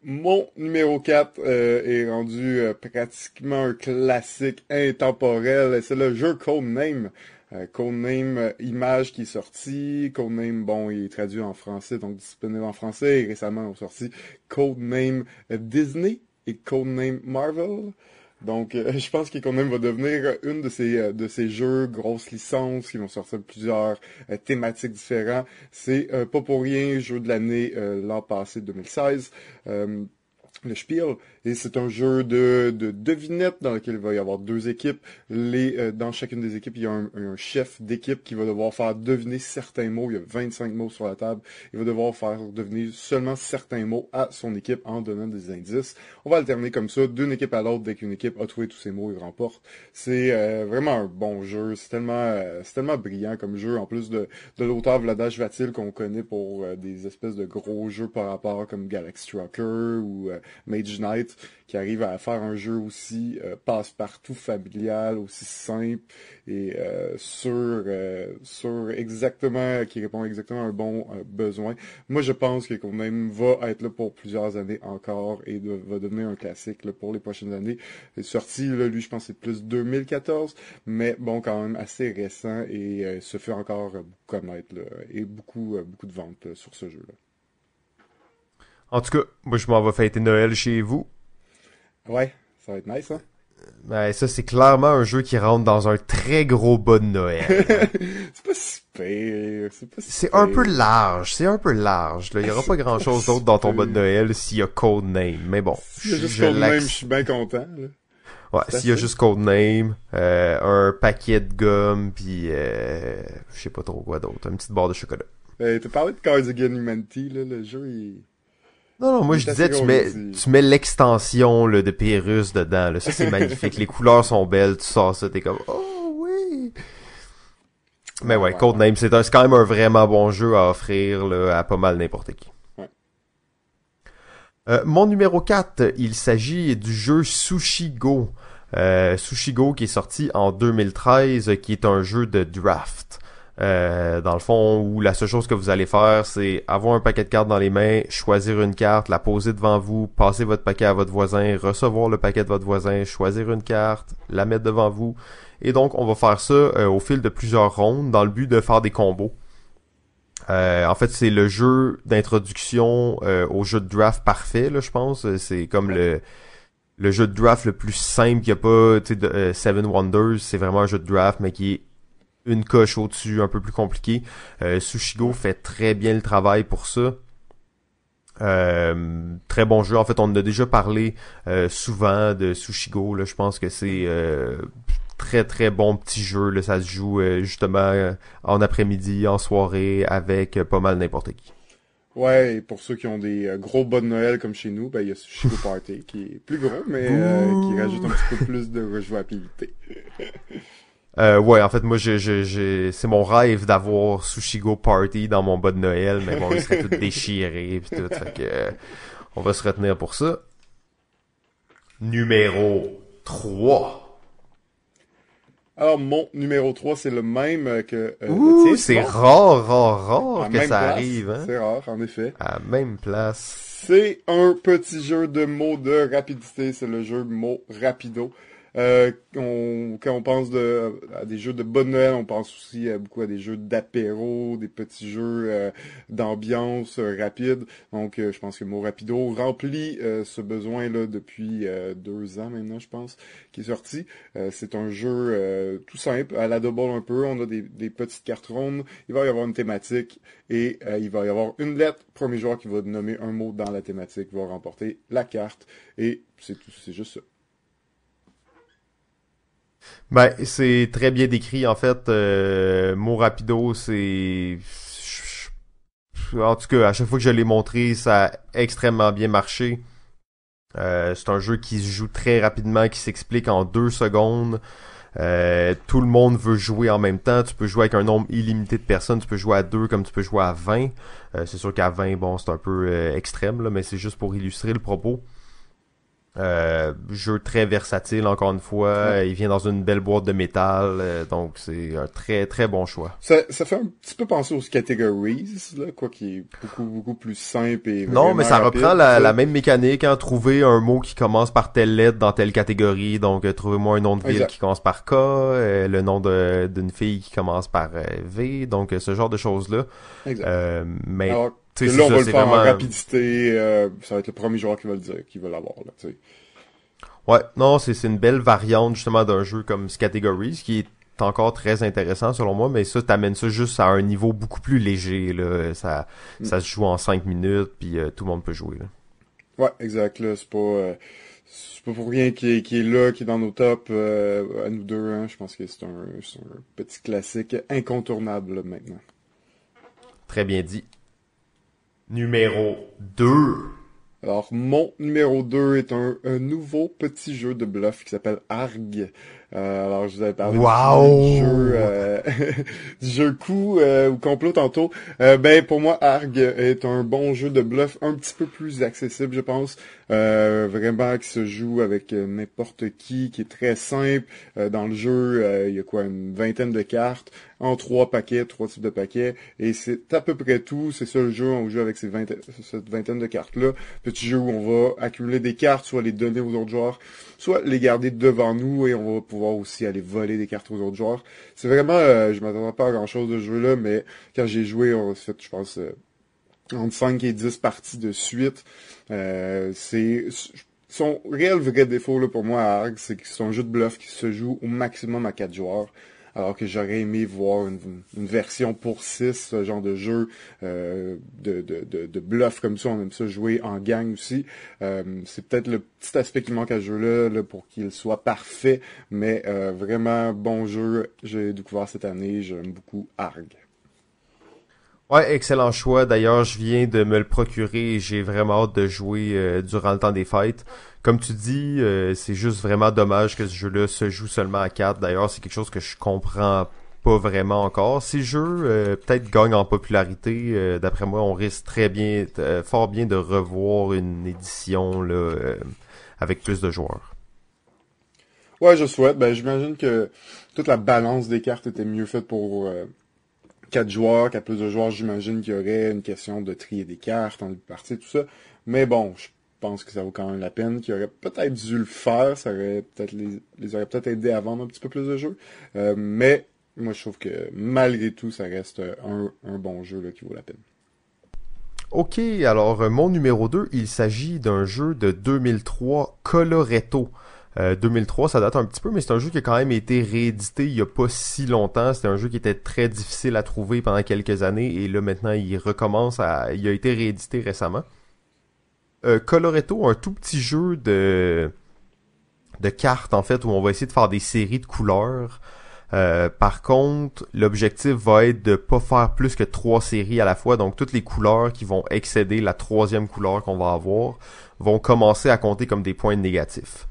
Mon numéro 4 euh, est rendu euh, pratiquement un classique intemporel. C'est le jeu Codename. Euh, Codename euh, Image qui est sorti. Codename, bon, il est traduit en français, donc disponible en français. Et récemment, on sorti Codename Disney et Codename Marvel. Donc, euh, *laughs* je pense même va devenir une de ces euh, de ces jeux grosses licences qui vont sortir plusieurs euh, thématiques différentes. C'est pas pour rien jeu de l'année l'an passé 2016 le Spiel, et c'est un jeu de, de devinettes dans lequel il va y avoir deux équipes. Les, euh, dans chacune des équipes, il y a un, un chef d'équipe qui va devoir faire deviner certains mots. Il y a 25 mots sur la table. Il va devoir faire deviner seulement certains mots à son équipe en donnant des indices. On va alterner comme ça d'une équipe à l'autre dès qu'une équipe a trouvé tous ces mots, il remporte. C'est euh, vraiment un bon jeu. C'est tellement, euh, c'est tellement brillant comme jeu. En plus de, de l'auteur Vladash Vatil qu'on connaît pour des espèces de gros jeux par rapport comme Galaxy Trucker ou Mage Knight, qui arrive à faire un jeu aussi euh, passe-partout familial, aussi simple et euh, sur euh, sur exactement qui répond exactement à un bon besoin. Moi, je pense que quand va être là pour plusieurs années encore et va devenir un classique là, pour les prochaines années. Il est sorti, là, lui, je pense, c'est plus 2014, mais bon, quand même assez récent et se fait encore connaître là, et beaucoup beaucoup de ventes sur ce jeu-là. En tout cas, moi je m'en vais fêter Noël chez vous. Ouais, ça va être nice, hein? Ben, ça, c'est clairement un jeu qui rentre dans un très gros bas de Noël. *laughs* c'est pas si pire, c'est pas si C'est un peu large, c'est un peu large, là. Il y aura pas grand chose *laughs* d'autre dans ton bas de Noël s'il y a Codename, mais bon. S'il y a juste Codename, je suis bien content, là. Ouais, s'il y a juste Codename, euh, un paquet de gomme, puis euh, je sais pas trop quoi d'autre, une petite barre de chocolat. Ben, t'as parlé de Cardigan Humanity, là, le jeu, il... Non, non, moi je disais, tu mets, tu mets l'extension de Pérus dedans. Là. Ça, c'est *laughs* magnifique. Les couleurs sont belles, tu sors ça, t'es comme, oh oui! Mais ouais, Codename, c'est quand même un vraiment bon jeu à offrir là, à pas mal n'importe qui. Euh, mon numéro 4, il s'agit du jeu Sushi Go. Euh, Sushi Go qui est sorti en 2013, qui est un jeu de draft. Euh, dans le fond, où la seule chose que vous allez faire, c'est avoir un paquet de cartes dans les mains, choisir une carte, la poser devant vous, passer votre paquet à votre voisin, recevoir le paquet de votre voisin, choisir une carte, la mettre devant vous. Et donc, on va faire ça euh, au fil de plusieurs rondes dans le but de faire des combos. Euh, en fait, c'est le jeu d'introduction au jeu de draft parfait, là, je pense. C'est comme le le jeu de draft le plus simple qu'il n'y a pas, tu Seven Wonders, c'est vraiment un jeu de draft, mais qui est une coche au-dessus, un peu plus compliqué. Euh, Sushigo fait très bien le travail pour ça. Euh, très bon jeu. En fait, on en a déjà parlé euh, souvent de Sushigo. Là. Je pense que c'est euh, très très bon petit jeu. Là. Ça se joue justement en après-midi, en soirée, avec pas mal n'importe qui. Ouais, et pour ceux qui ont des gros bas de Noël comme chez nous, ben il y a Sushigo *laughs* Party qui est plus gros, mais qui rajoute un petit peu plus de rejouabilité. *laughs* Euh, ouais, en fait, moi, je, je, c'est mon rêve d'avoir Sushigo Party dans mon bas de Noël, mais bon, il serait tout déchiré pis tout, fait que, on va se retenir pour ça. Numéro 3. Alors, mon numéro 3, c'est le même que euh, Ouh, c'est rare, rare, rare que ça arrive. Hein? C'est rare, en effet. À même place. C'est un petit jeu de mots de rapidité. C'est le jeu mots rapido. Euh, quand on pense de, à des jeux de bonne Noël, on pense aussi à, beaucoup à des jeux d'apéro, des petits jeux euh, d'ambiance euh, rapide. Donc, je pense que Mo Rapido remplit ce besoin-là depuis deux ans maintenant, je pense, qui est sorti. c'est un jeu tout simple, à la double un peu. On a des, des petites cartes rondes. Il va y avoir une thématique et il va y avoir une lettre. Premier joueur qui va nommer un mot dans la thématique va remporter la carte. Et c'est tout, c'est juste ça. Ben, c'est très bien décrit, en fait. Euh, mot rapido, c'est... En tout cas, à chaque fois que je l'ai montré, ça a extrêmement bien marché. Euh, c'est un jeu qui se joue très rapidement, qui s'explique en deux secondes. Euh, tout le monde veut jouer en même temps. Tu peux jouer avec un nombre illimité de personnes. Tu peux jouer à deux comme tu peux jouer à 20. Euh, c'est sûr qu'à 20, bon, c'est un peu extrême, là, mais c'est juste pour illustrer le propos. Euh, jeu très versatile encore une fois. Il vient dans une belle boîte de métal, euh, donc c'est un très très bon choix. Ça, ça fait un petit peu penser aux categories, là, quoi, qui est beaucoup beaucoup plus simple et non, mais ça reprend la, la, même mécanique. Hein, trouver un mot qui commence par telle lettre dans telle catégorie. Donc euh, trouvez-moi un nom de ville qui commence par K, euh, le nom d'une fille qui commence par V. Donc ce genre de choses là. Exact. mais là, on va le faire en rapidité. Euh, ça va être le premier joueur qui va le dire, qui va l'avoir. Là. Ouais, non, c'est une belle variante justement d'un jeu comme Categories qui est encore très intéressant selon moi, mais ça t'amène ça juste à un niveau beaucoup plus léger. Là. Ça, mm. ça se joue en 5 minutes, puis euh, tout le monde peut jouer. Là. Ouais, exact. Là, c'est pas, euh, c'est pas pour rien qu'il est, est, là, qu'il est dans nos tops à nous deux. Hein. Je pense que c'est un, un, petit classique incontournable maintenant. Très bien dit numéro 2. Alors, mon numéro 2 est un, un, nouveau petit jeu de bluff qui s'appelle Arg. Euh, alors, je vous avais parlé du jeu, euh, *laughs* du jeu coup euh, ou complot tantôt. ben, pour moi, Arg est un bon jeu de bluff un petit peu plus accessible, je pense. vraiment qui se joue avec n'importe qui, qui est très simple. dans le jeu, il y a quoi, une vingtaine de cartes en trois paquets, trois types de paquets, et c'est à peu près tout. C'est ça le jeu, on joue avec ces cette vingtaine de cartes-là. Petit jeu où on va accumuler des cartes, soit les donner aux autres joueurs, soit les garder devant nous et on va pouvoir aussi aller voler des cartes aux autres joueurs. C'est vraiment, euh, je m'attendais pas à grand chose de ce jeu-là, mais quand j'ai joué, on fait, je pense, euh, entre 5 et 10 parties de suite. Euh, c'est son réel vrai défaut là, pour moi à Arg, c'est que c'est un jeu de bluff qui se joue au maximum à 4 joueurs alors que j'aurais aimé voir une, version pour 6, ce genre de jeu euh, de, de, de, bluff comme ça, on aime ça jouer en gang aussi. Euh, c'est peut-être le petit aspect qui manque à ce jeu-là pour qu'il soit parfait, mais euh, vraiment bon jeu, j'ai découvert cette année, j'aime beaucoup Arg. Ouais, excellent choix. D'ailleurs, je viens de me le procurer et j'ai vraiment hâte de jouer durant le temps des fêtes. Comme tu dis, euh, c'est juste vraiment dommage que ce jeu-là se joue seulement à 4. D'ailleurs, c'est quelque chose que je comprends pas vraiment encore. Si le jeu euh, peut-être gagne en popularité, euh, d'après moi, on risque très bien, fort bien de revoir une édition là, avec plus de joueurs. Ouais, je souhaite. Ben, j'imagine que toute la balance des cartes était mieux faite pour quatre joueurs, qu'à plus de joueurs, j'imagine qu'il y aurait une question de trier des cartes en partie, tout ça. Mais bon, je pense que ça vaut quand même la peine, qui aurait peut-être dû le faire, ça aurait peut-être les, aurait peut-être aidé à vendre un petit peu plus de jeux. Euh, mais moi je trouve que malgré tout, ça reste un, bon jeu là, qui vaut la peine. Ok, alors euh, mon numéro 2, il s'agit d'un jeu de 2003, Coloretto. 2003, euh, ça date un petit peu, mais c'est un jeu qui a quand même été réédité il y a pas si longtemps. C'était un jeu qui était très difficile à trouver pendant quelques années et là maintenant il recommence à, il a été réédité récemment. Euh, Coloretto, un tout petit jeu de de cartes en fait où on va essayer de faire des séries de couleurs. Euh, par contre, l'objectif va être de pas faire plus que trois séries à la fois. Donc toutes les couleurs qui vont excéder la troisième couleur qu'on va avoir vont commencer à compter comme des points négatifs.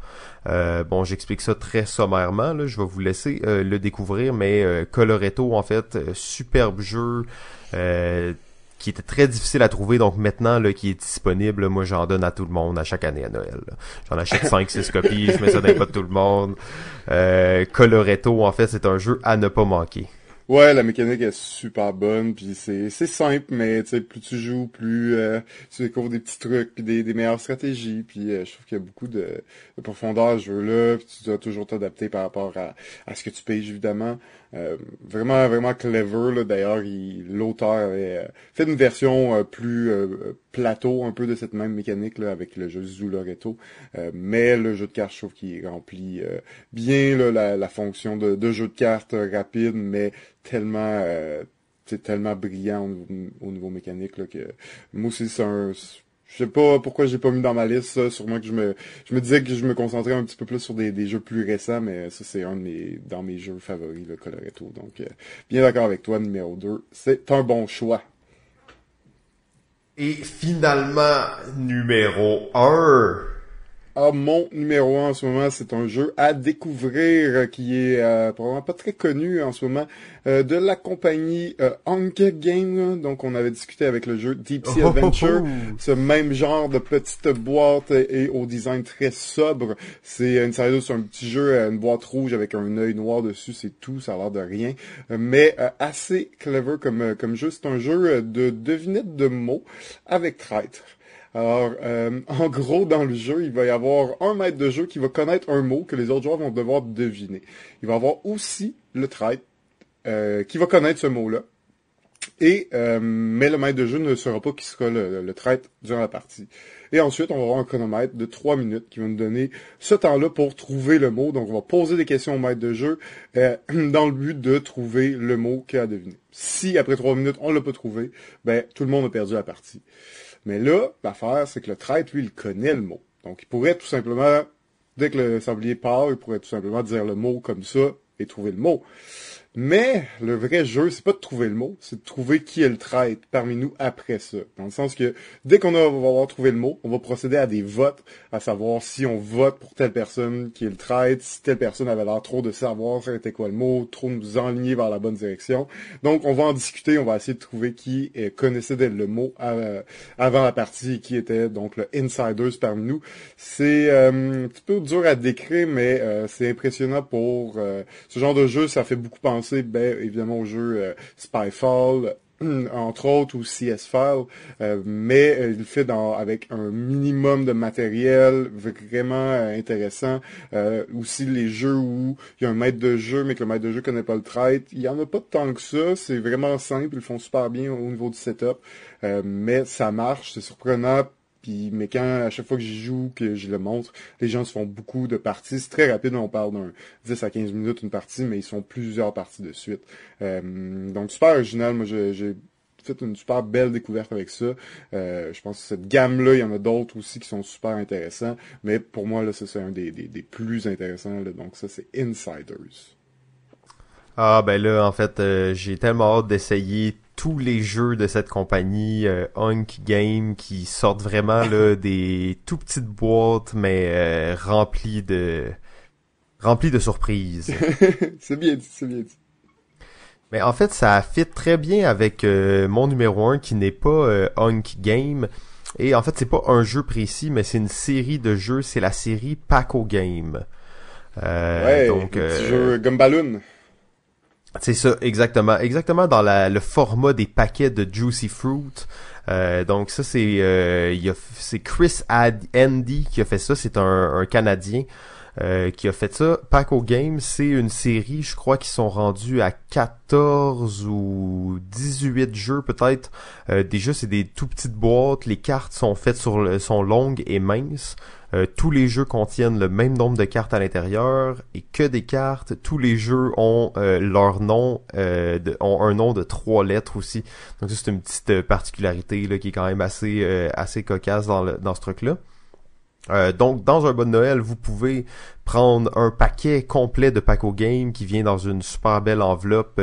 Euh, bon, j'explique ça très sommairement. Je vais vous laisser le découvrir, mais Coloretto en fait, superbe jeu qui était très difficile à trouver. Donc maintenant, là, qui est disponible, moi j'en donne à tout le monde à chaque année à Noël. J'en achète 5-6 copies, je mets ça dans de tout le monde. Euh, Coloretto, en fait, c'est un jeu à ne pas manquer. Ouais, la mécanique est super bonne, puis c'est c'est simple, mais tu sais plus tu joues, plus euh, tu découvres des petits trucs, puis des, des meilleures stratégies, puis euh, je trouve qu'il y a beaucoup de, de profondeur à ce jeu-là, puis tu dois toujours t'adapter par rapport à, à ce que tu payes évidemment. Euh, vraiment vraiment clever. D'ailleurs, l'auteur avait fait une version plus plateau un peu de cette même mécanique là avec le jeu Zuloretto, mais le jeu de cartes, je trouve qu'il remplit bien là, la, la fonction de, de jeu de cartes rapide, mais tellement euh, tellement brillant au niveau, mécanique là, que moi aussi c'est un Je sais pas pourquoi j'ai pas mis dans ma liste ça. Sûrement que je me, je me disais que je me concentrais un petit peu plus sur des, des jeux plus récents, mais ça c'est un de mes, dans mes jeux favoris, le Coloretto. Donc, euh, bien d'accord avec toi, numéro 2. C'est un bon choix. Et finalement, numéro 1. Ah, mon numéro 1 en ce moment, c'est un jeu à découvrir euh, qui est euh, probablement pas très connu en ce moment euh, de la compagnie euh, Game. Donc, on avait discuté avec le jeu Deep Sea oh, oh, Adventure, oh. ce même genre de petite boîte et, au design très sobre. C'est une série c'est un petit jeu, une boîte rouge avec un œil noir dessus, c'est tout, ça a l'air de rien, mais assez clever comme comme jeu. C'est un jeu de devinette de mots avec traître. Alors, euh, *laughs* en gros, dans le jeu, il va y avoir un maître de jeu qui va connaître un mot que les autres joueurs vont devoir deviner. Il va y avoir aussi le traître euh, qui va connaître ce mot-là. Et euh, mais le maître de jeu ne saura pas qui sera le, le, traître durant la partie. Et ensuite, on va avoir un chronomètre de 3 minutes qui va nous donner ce temps-là pour trouver le mot. Donc, on va poser des questions au maître de jeu *clears throat* dans le but de trouver le mot qu'il a deviné. Si après 3 minutes, on l'a pas trouvé, ben tout le monde a perdu la partie. Mais là, l'affaire, c'est que le traître, lui, il connaît le mot. Donc, il pourrait tout simplement, dès que le sablier part, il pourrait tout simplement dire le mot comme ça et trouver le mot. Mais le vrai jeu, c'est pas de trouver le mot, c'est de trouver qui est le traître parmi nous après ça. Dans le sens que dès qu'on va avoir trouvé le mot, on va procéder à des votes, à savoir si on vote pour telle personne qui est le traître, si telle personne avait l'air trop de savoir c'était quoi le mot, trop nous enligner vers la bonne direction. Donc on va en discuter, on va essayer de trouver qui connaissait le mot euh, avant la partie et qui était donc le insiders parmi nous. C'est euh, un petit peu dur à décrire, mais euh, c'est impressionnant pour ce genre de jeu, ça fait beaucoup penser ben, évidemment au jeu euh, Spyfall, *clears throat* entre autres, ou CS-File, euh, mais euh, il le fait dans, avec un minimum de matériel vraiment intéressant. aussi les jeux où il y a un maître de jeu, mais que le maître de jeu connaît pas le trait, il y en a pas tant que ça. C'est vraiment simple, ils font super bien au niveau du setup, mais ça marche, c'est surprenant mais quand à chaque fois que j'y joue, que je le montre, les gens se font beaucoup de parties. C'est très rapide, on parle d'un 10 à 15 minutes une partie, mais ils sont plusieurs parties de suite. Euh, donc super original, moi j'ai fait une super belle découverte avec ça. Euh, je pense que cette gamme-là, il y en a d'autres aussi qui sont super intéressants, mais pour moi, là, c'est un des, des, plus intéressants. donc ça, c'est Insiders. Ah ben là, en fait, euh, j'ai tellement hâte d'essayer tous les jeux de cette compagnie euh, Hunk Game qui sortent vraiment là *laughs* des tout petites boîtes mais euh, remplies de remplies de surprises. *laughs* c'est bien dit, c'est bien dit. Mais en fait, ça fit très bien avec euh, mon numéro 1 qui n'est pas Hunk Game. Et en fait, c'est pas un jeu précis, mais c'est une série de jeux. C'est la série Paco Game. ouais, donc, petit jeu Gumballoon. C'est ça, exactement. Exactement dans la, le format des paquets de Juicy Fruit. Euh, donc ça, c'est euh, c'est Chris Ad Andy qui a fait ça. C'est un, un Canadien. Euh, qui a fait ça. Paco Games, c'est une série, je crois, qui sont rendus à 14 ou 18 jeux peut-être. Euh, déjà, c'est des tout petites boîtes. Les cartes sont faites sur le, sont longues et minces. Euh, tous les jeux contiennent le même nombre de cartes à l'intérieur et que des cartes. Tous les jeux ont euh, leur nom, euh, ont un nom de trois lettres aussi. Donc c'est une petite particularité là, qui est quand même assez assez cocasse dans, le, dans ce truc-là. Donc, dans un bon Noël, vous pouvez prendre un paquet complet de Paco Game qui vient dans une super belle enveloppe,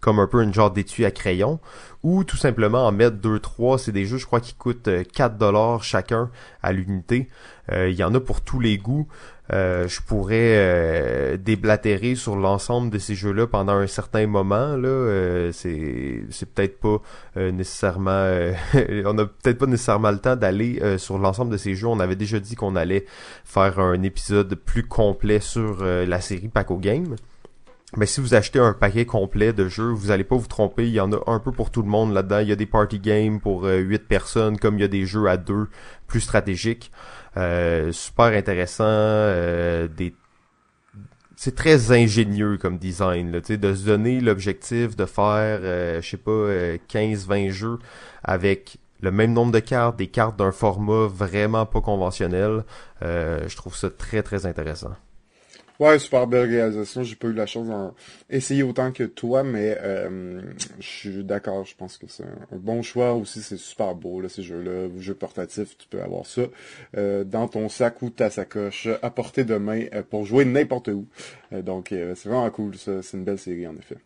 comme un peu une genre d'étui à crayon, ou tout simplement en mettre deux trois. C'est des jeux, je crois, qui coûtent 4 dollars chacun à l'unité. Euh, il y en a pour tous les goûts. Euh, je pourrais euh, déblatérer sur l'ensemble de ces jeux-là pendant un certain moment. Là, c'est c'est peut-être pas nécessairement, *laughs* on a peut-être pas nécessairement le temps d'aller sur l'ensemble de ces jeux. On avait déjà dit qu'on allait faire un épisode plus complet sur la série Paco Game. Mais si vous achetez un paquet complet de jeux, vous allez pas vous tromper, il y en a un peu pour tout le monde là-dedans. Il y a des party games pour 8 personnes, comme il y a des jeux à deux plus stratégiques. Euh, super intéressant, euh, c'est très ingénieux comme design, là, de se donner l'objectif de faire, euh, je sais pas, 15-20 jeux avec le même nombre de cartes, des cartes d'un format vraiment pas conventionnel. je trouve ça très très intéressant. Ouais, super belle réalisation. J'ai pas eu la chance d'en essayer autant que toi, mais euh, je suis d'accord. Je pense que c'est un, bon choix. Aussi, c'est super beau, là, ces jeux-là. Jeux portatifs, tu peux avoir ça euh, dans ton sac ou ta sacoche à portée de main euh, pour jouer n'importe où. donc, c'est vraiment cool. Ça, c'est une belle série, en effet.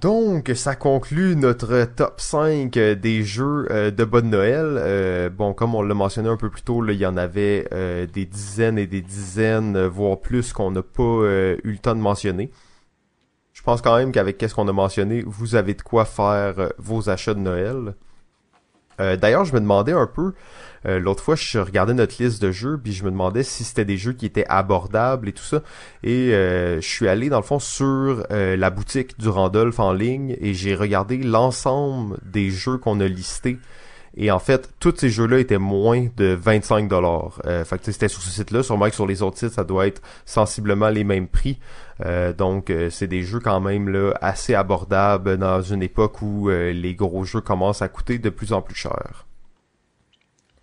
Donc, ça conclut notre top 5 euh, des jeux euh, de bonne Noël. Euh, bon, comme on l'a mentionné un peu plus tôt, il y en avait des dizaines et des dizaines, voire plus, qu'on n'a pas eu le temps de mentionner. Je pense quand même qu'avec qu'est-ce qu'on a mentionné, vous avez de quoi faire vos achats de Noël. D'ailleurs, je me demandais un peu, euh, l'autre fois, je regardais notre liste de jeux, puis je me demandais si c'était des jeux qui étaient abordables et tout ça. Et euh, je suis allé, dans le fond, sur euh, la boutique du Randolph en ligne et j'ai regardé l'ensemble des jeux qu'on a listés. Et en fait, tous ces jeux-là étaient moins de 25 dollars. fait que c'était sur ce site-là. Sûrement que sur les autres sites, ça doit être sensiblement les mêmes prix. donc, c'est des jeux quand même là assez abordables dans une époque où les gros jeux commencent à coûter de plus en plus cher.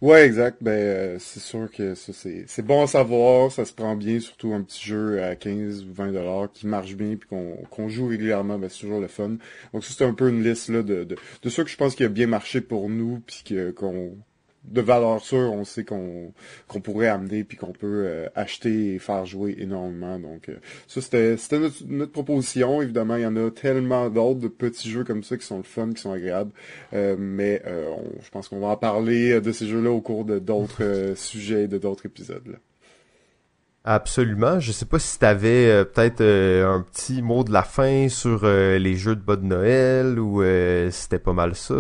Ouais, exact. Ben, euh, c'est sûr que ça, c'est, bon à savoir. Ça se prend bien, surtout un petit jeu à 15 ou 20 dollars qui marche bien puis qu'on, qu'on joue régulièrement. Ben, c'est toujours le fun. Donc, ça, c'est un peu une liste là de, de, de ceux que je pense qui a bien marché pour nous puis qu'on, de valeur sûre, on sait qu'on qu'on pourrait amener puis qu'on peut euh, acheter et faire jouer énormément. Donc euh, ça c'était c'était notre, notre, proposition. Évidemment, il y en a tellement d'autres de petits jeux comme ça qui sont le fun, qui sont agréables. Euh, mais je pense qu'on va en parler de ces jeux-là au cours de d'autres *laughs* sujets, de d'autres épisodes. Là. Absolument. Je sais pas si tu avais peut-être un petit mot de la fin sur les jeux de bas de Noël ou c'était pas mal ça.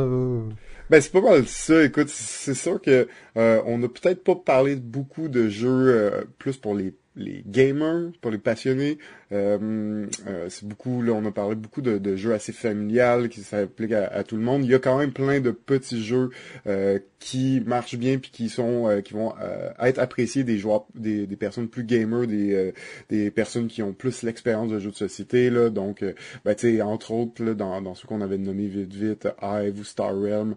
Ben c'est pas mal ça. Écoute, c'est sûr que euh, on a peut-être pas parlé beaucoup de jeux euh, plus pour les les gamers, pour les passionnés. Euh, euh, c'est beaucoup, là, on a parlé beaucoup de, jeux assez familiales qui s'appliquent à, tout le monde. Il y a quand même plein de petits jeux euh, qui marchent bien puis qui sont, qui vont être appréciés des joueurs, des, des personnes plus gamers, des, des personnes qui ont plus l'expérience de jeux de société. Là, donc, ben, tu sais, entre autres, là, dans, dans ceux qu'on avait nommés vite vite, Hive ou Star Realm,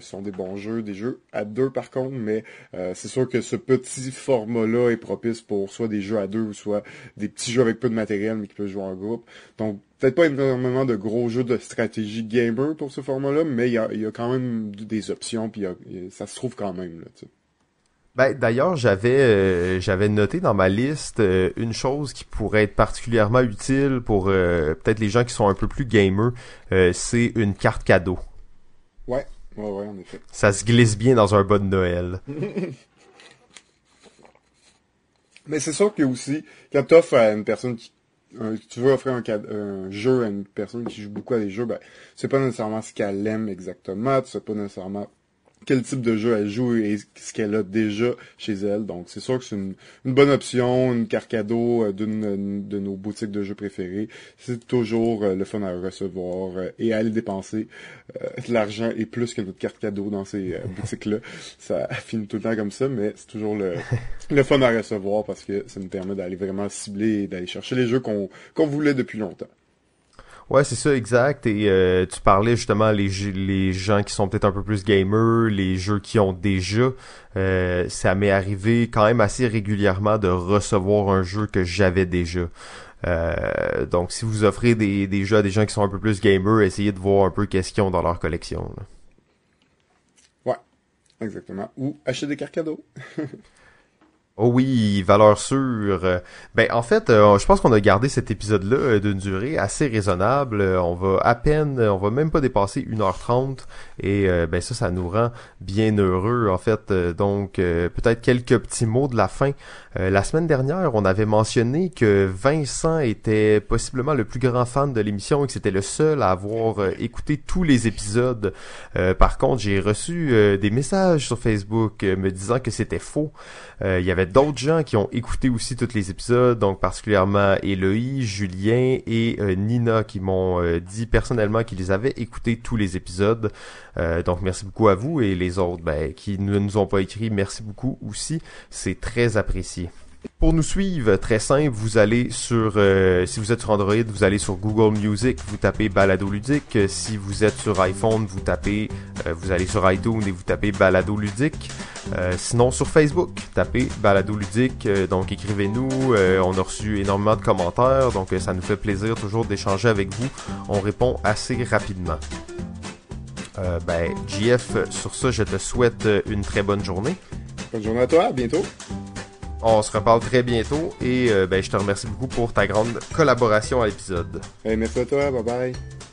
sont des bons jeux, des jeux à deux par contre, mais c'est sûr que ce petit format-là est propice pour soit des jeux à deux soit des petits jeux avec peu de matériel mais qui peuvent jouer en groupe. Donc peut-être pas énormément de gros jeux de stratégie gamer pour ce format-là, mais il y a, quand même des options puis ça se trouve quand même là. Ben, d'ailleurs, j'avais euh, j'avais noté dans ma liste euh, une chose qui pourrait être particulièrement utile pour euh, peut-être les gens qui sont un peu plus gamers, c'est une carte cadeau. Ouais, ouais, ouais, en effet. Ça se glisse bien dans un bas de Noël. *laughs* Mais c'est sûr que aussi, quand tu offres à une personne qui tu veux offrir un, un, jeu à une personne qui joue beaucoup à des jeux, ben, c'est pas nécessairement ce qu'elle aime exactement, tu sais pas nécessairement quel type de jeu elle joue et ce qu'elle a déjà chez elle. Donc c'est sûr que c'est une, bonne option, une carte cadeau euh, d'une de nos boutiques de jeux préférées. C'est toujours euh, le fun à recevoir euh, et à aller dépenser de l'argent et plus que notre carte cadeau dans ces *laughs* boutiques-là. Ça *laughs* finit tout le temps comme ça, mais c'est toujours le, le fun à recevoir parce que ça nous permet d'aller vraiment cibler et d'aller chercher les jeux qu'on qu'on voulait depuis longtemps. Ouais, c'est ça, exact. Et euh, tu parlais justement les les gens qui sont peut-être un peu plus gamers, les jeux qui ont déjà. Euh, ça m'est arrivé quand même assez régulièrement de recevoir un jeu que j'avais déjà. Euh, donc, si vous offrez des, des jeux à des gens qui sont un peu plus gamers, essayez de voir un peu qu'est-ce qu'ils ont dans leur collection. Ouais, exactement. Ou acheter des cartes cadeaux. *laughs* Oh oui, valeur sûre. Ben en fait, euh, je pense qu'on a gardé cet épisode-là euh, d'une durée assez raisonnable. On va à peine, on va même pas dépasser 1h30 et euh, ben ça, ça nous rend bien heureux en fait. donc peut-être quelques petits mots de la fin. La semaine dernière, on avait mentionné que Vincent était possiblement le plus grand fan de l'émission et que c'était le seul à avoir écouté tous les épisodes. par contre, j'ai reçu des messages sur Facebook me disant que c'était faux. Il y avait d'autres gens qui ont écouté aussi tous les épisodes, donc particulièrement Eloï, Julien et euh, Nina qui m'ont euh, dit personnellement qu'ils avaient écouté tous les épisodes. Euh, donc merci beaucoup à vous et les autres ben, qui ne nous ont pas écrit, merci beaucoup aussi. C'est très apprécié. Pour nous suivre, très simple, vous allez sur, si vous êtes sur Android, vous allez sur Google Music, vous tapez Balado Ludique. Si vous êtes sur iPhone, vous tapez, vous allez sur iTunes et vous tapez Balado Ludique. Euh, sinon, sur Facebook, tapez Balado Ludique, euh, donc écrivez-nous. on a reçu énormément de commentaires, donc ça nous fait plaisir toujours d'échanger avec vous. On répond assez rapidement. ben, JF, sur ça, je te souhaite une très bonne journée. Bonne journée à toi, à bientôt. On se reparle très bientôt et ben, je te remercie beaucoup pour ta grande collaboration à l'épisode. merci à toi, bye bye.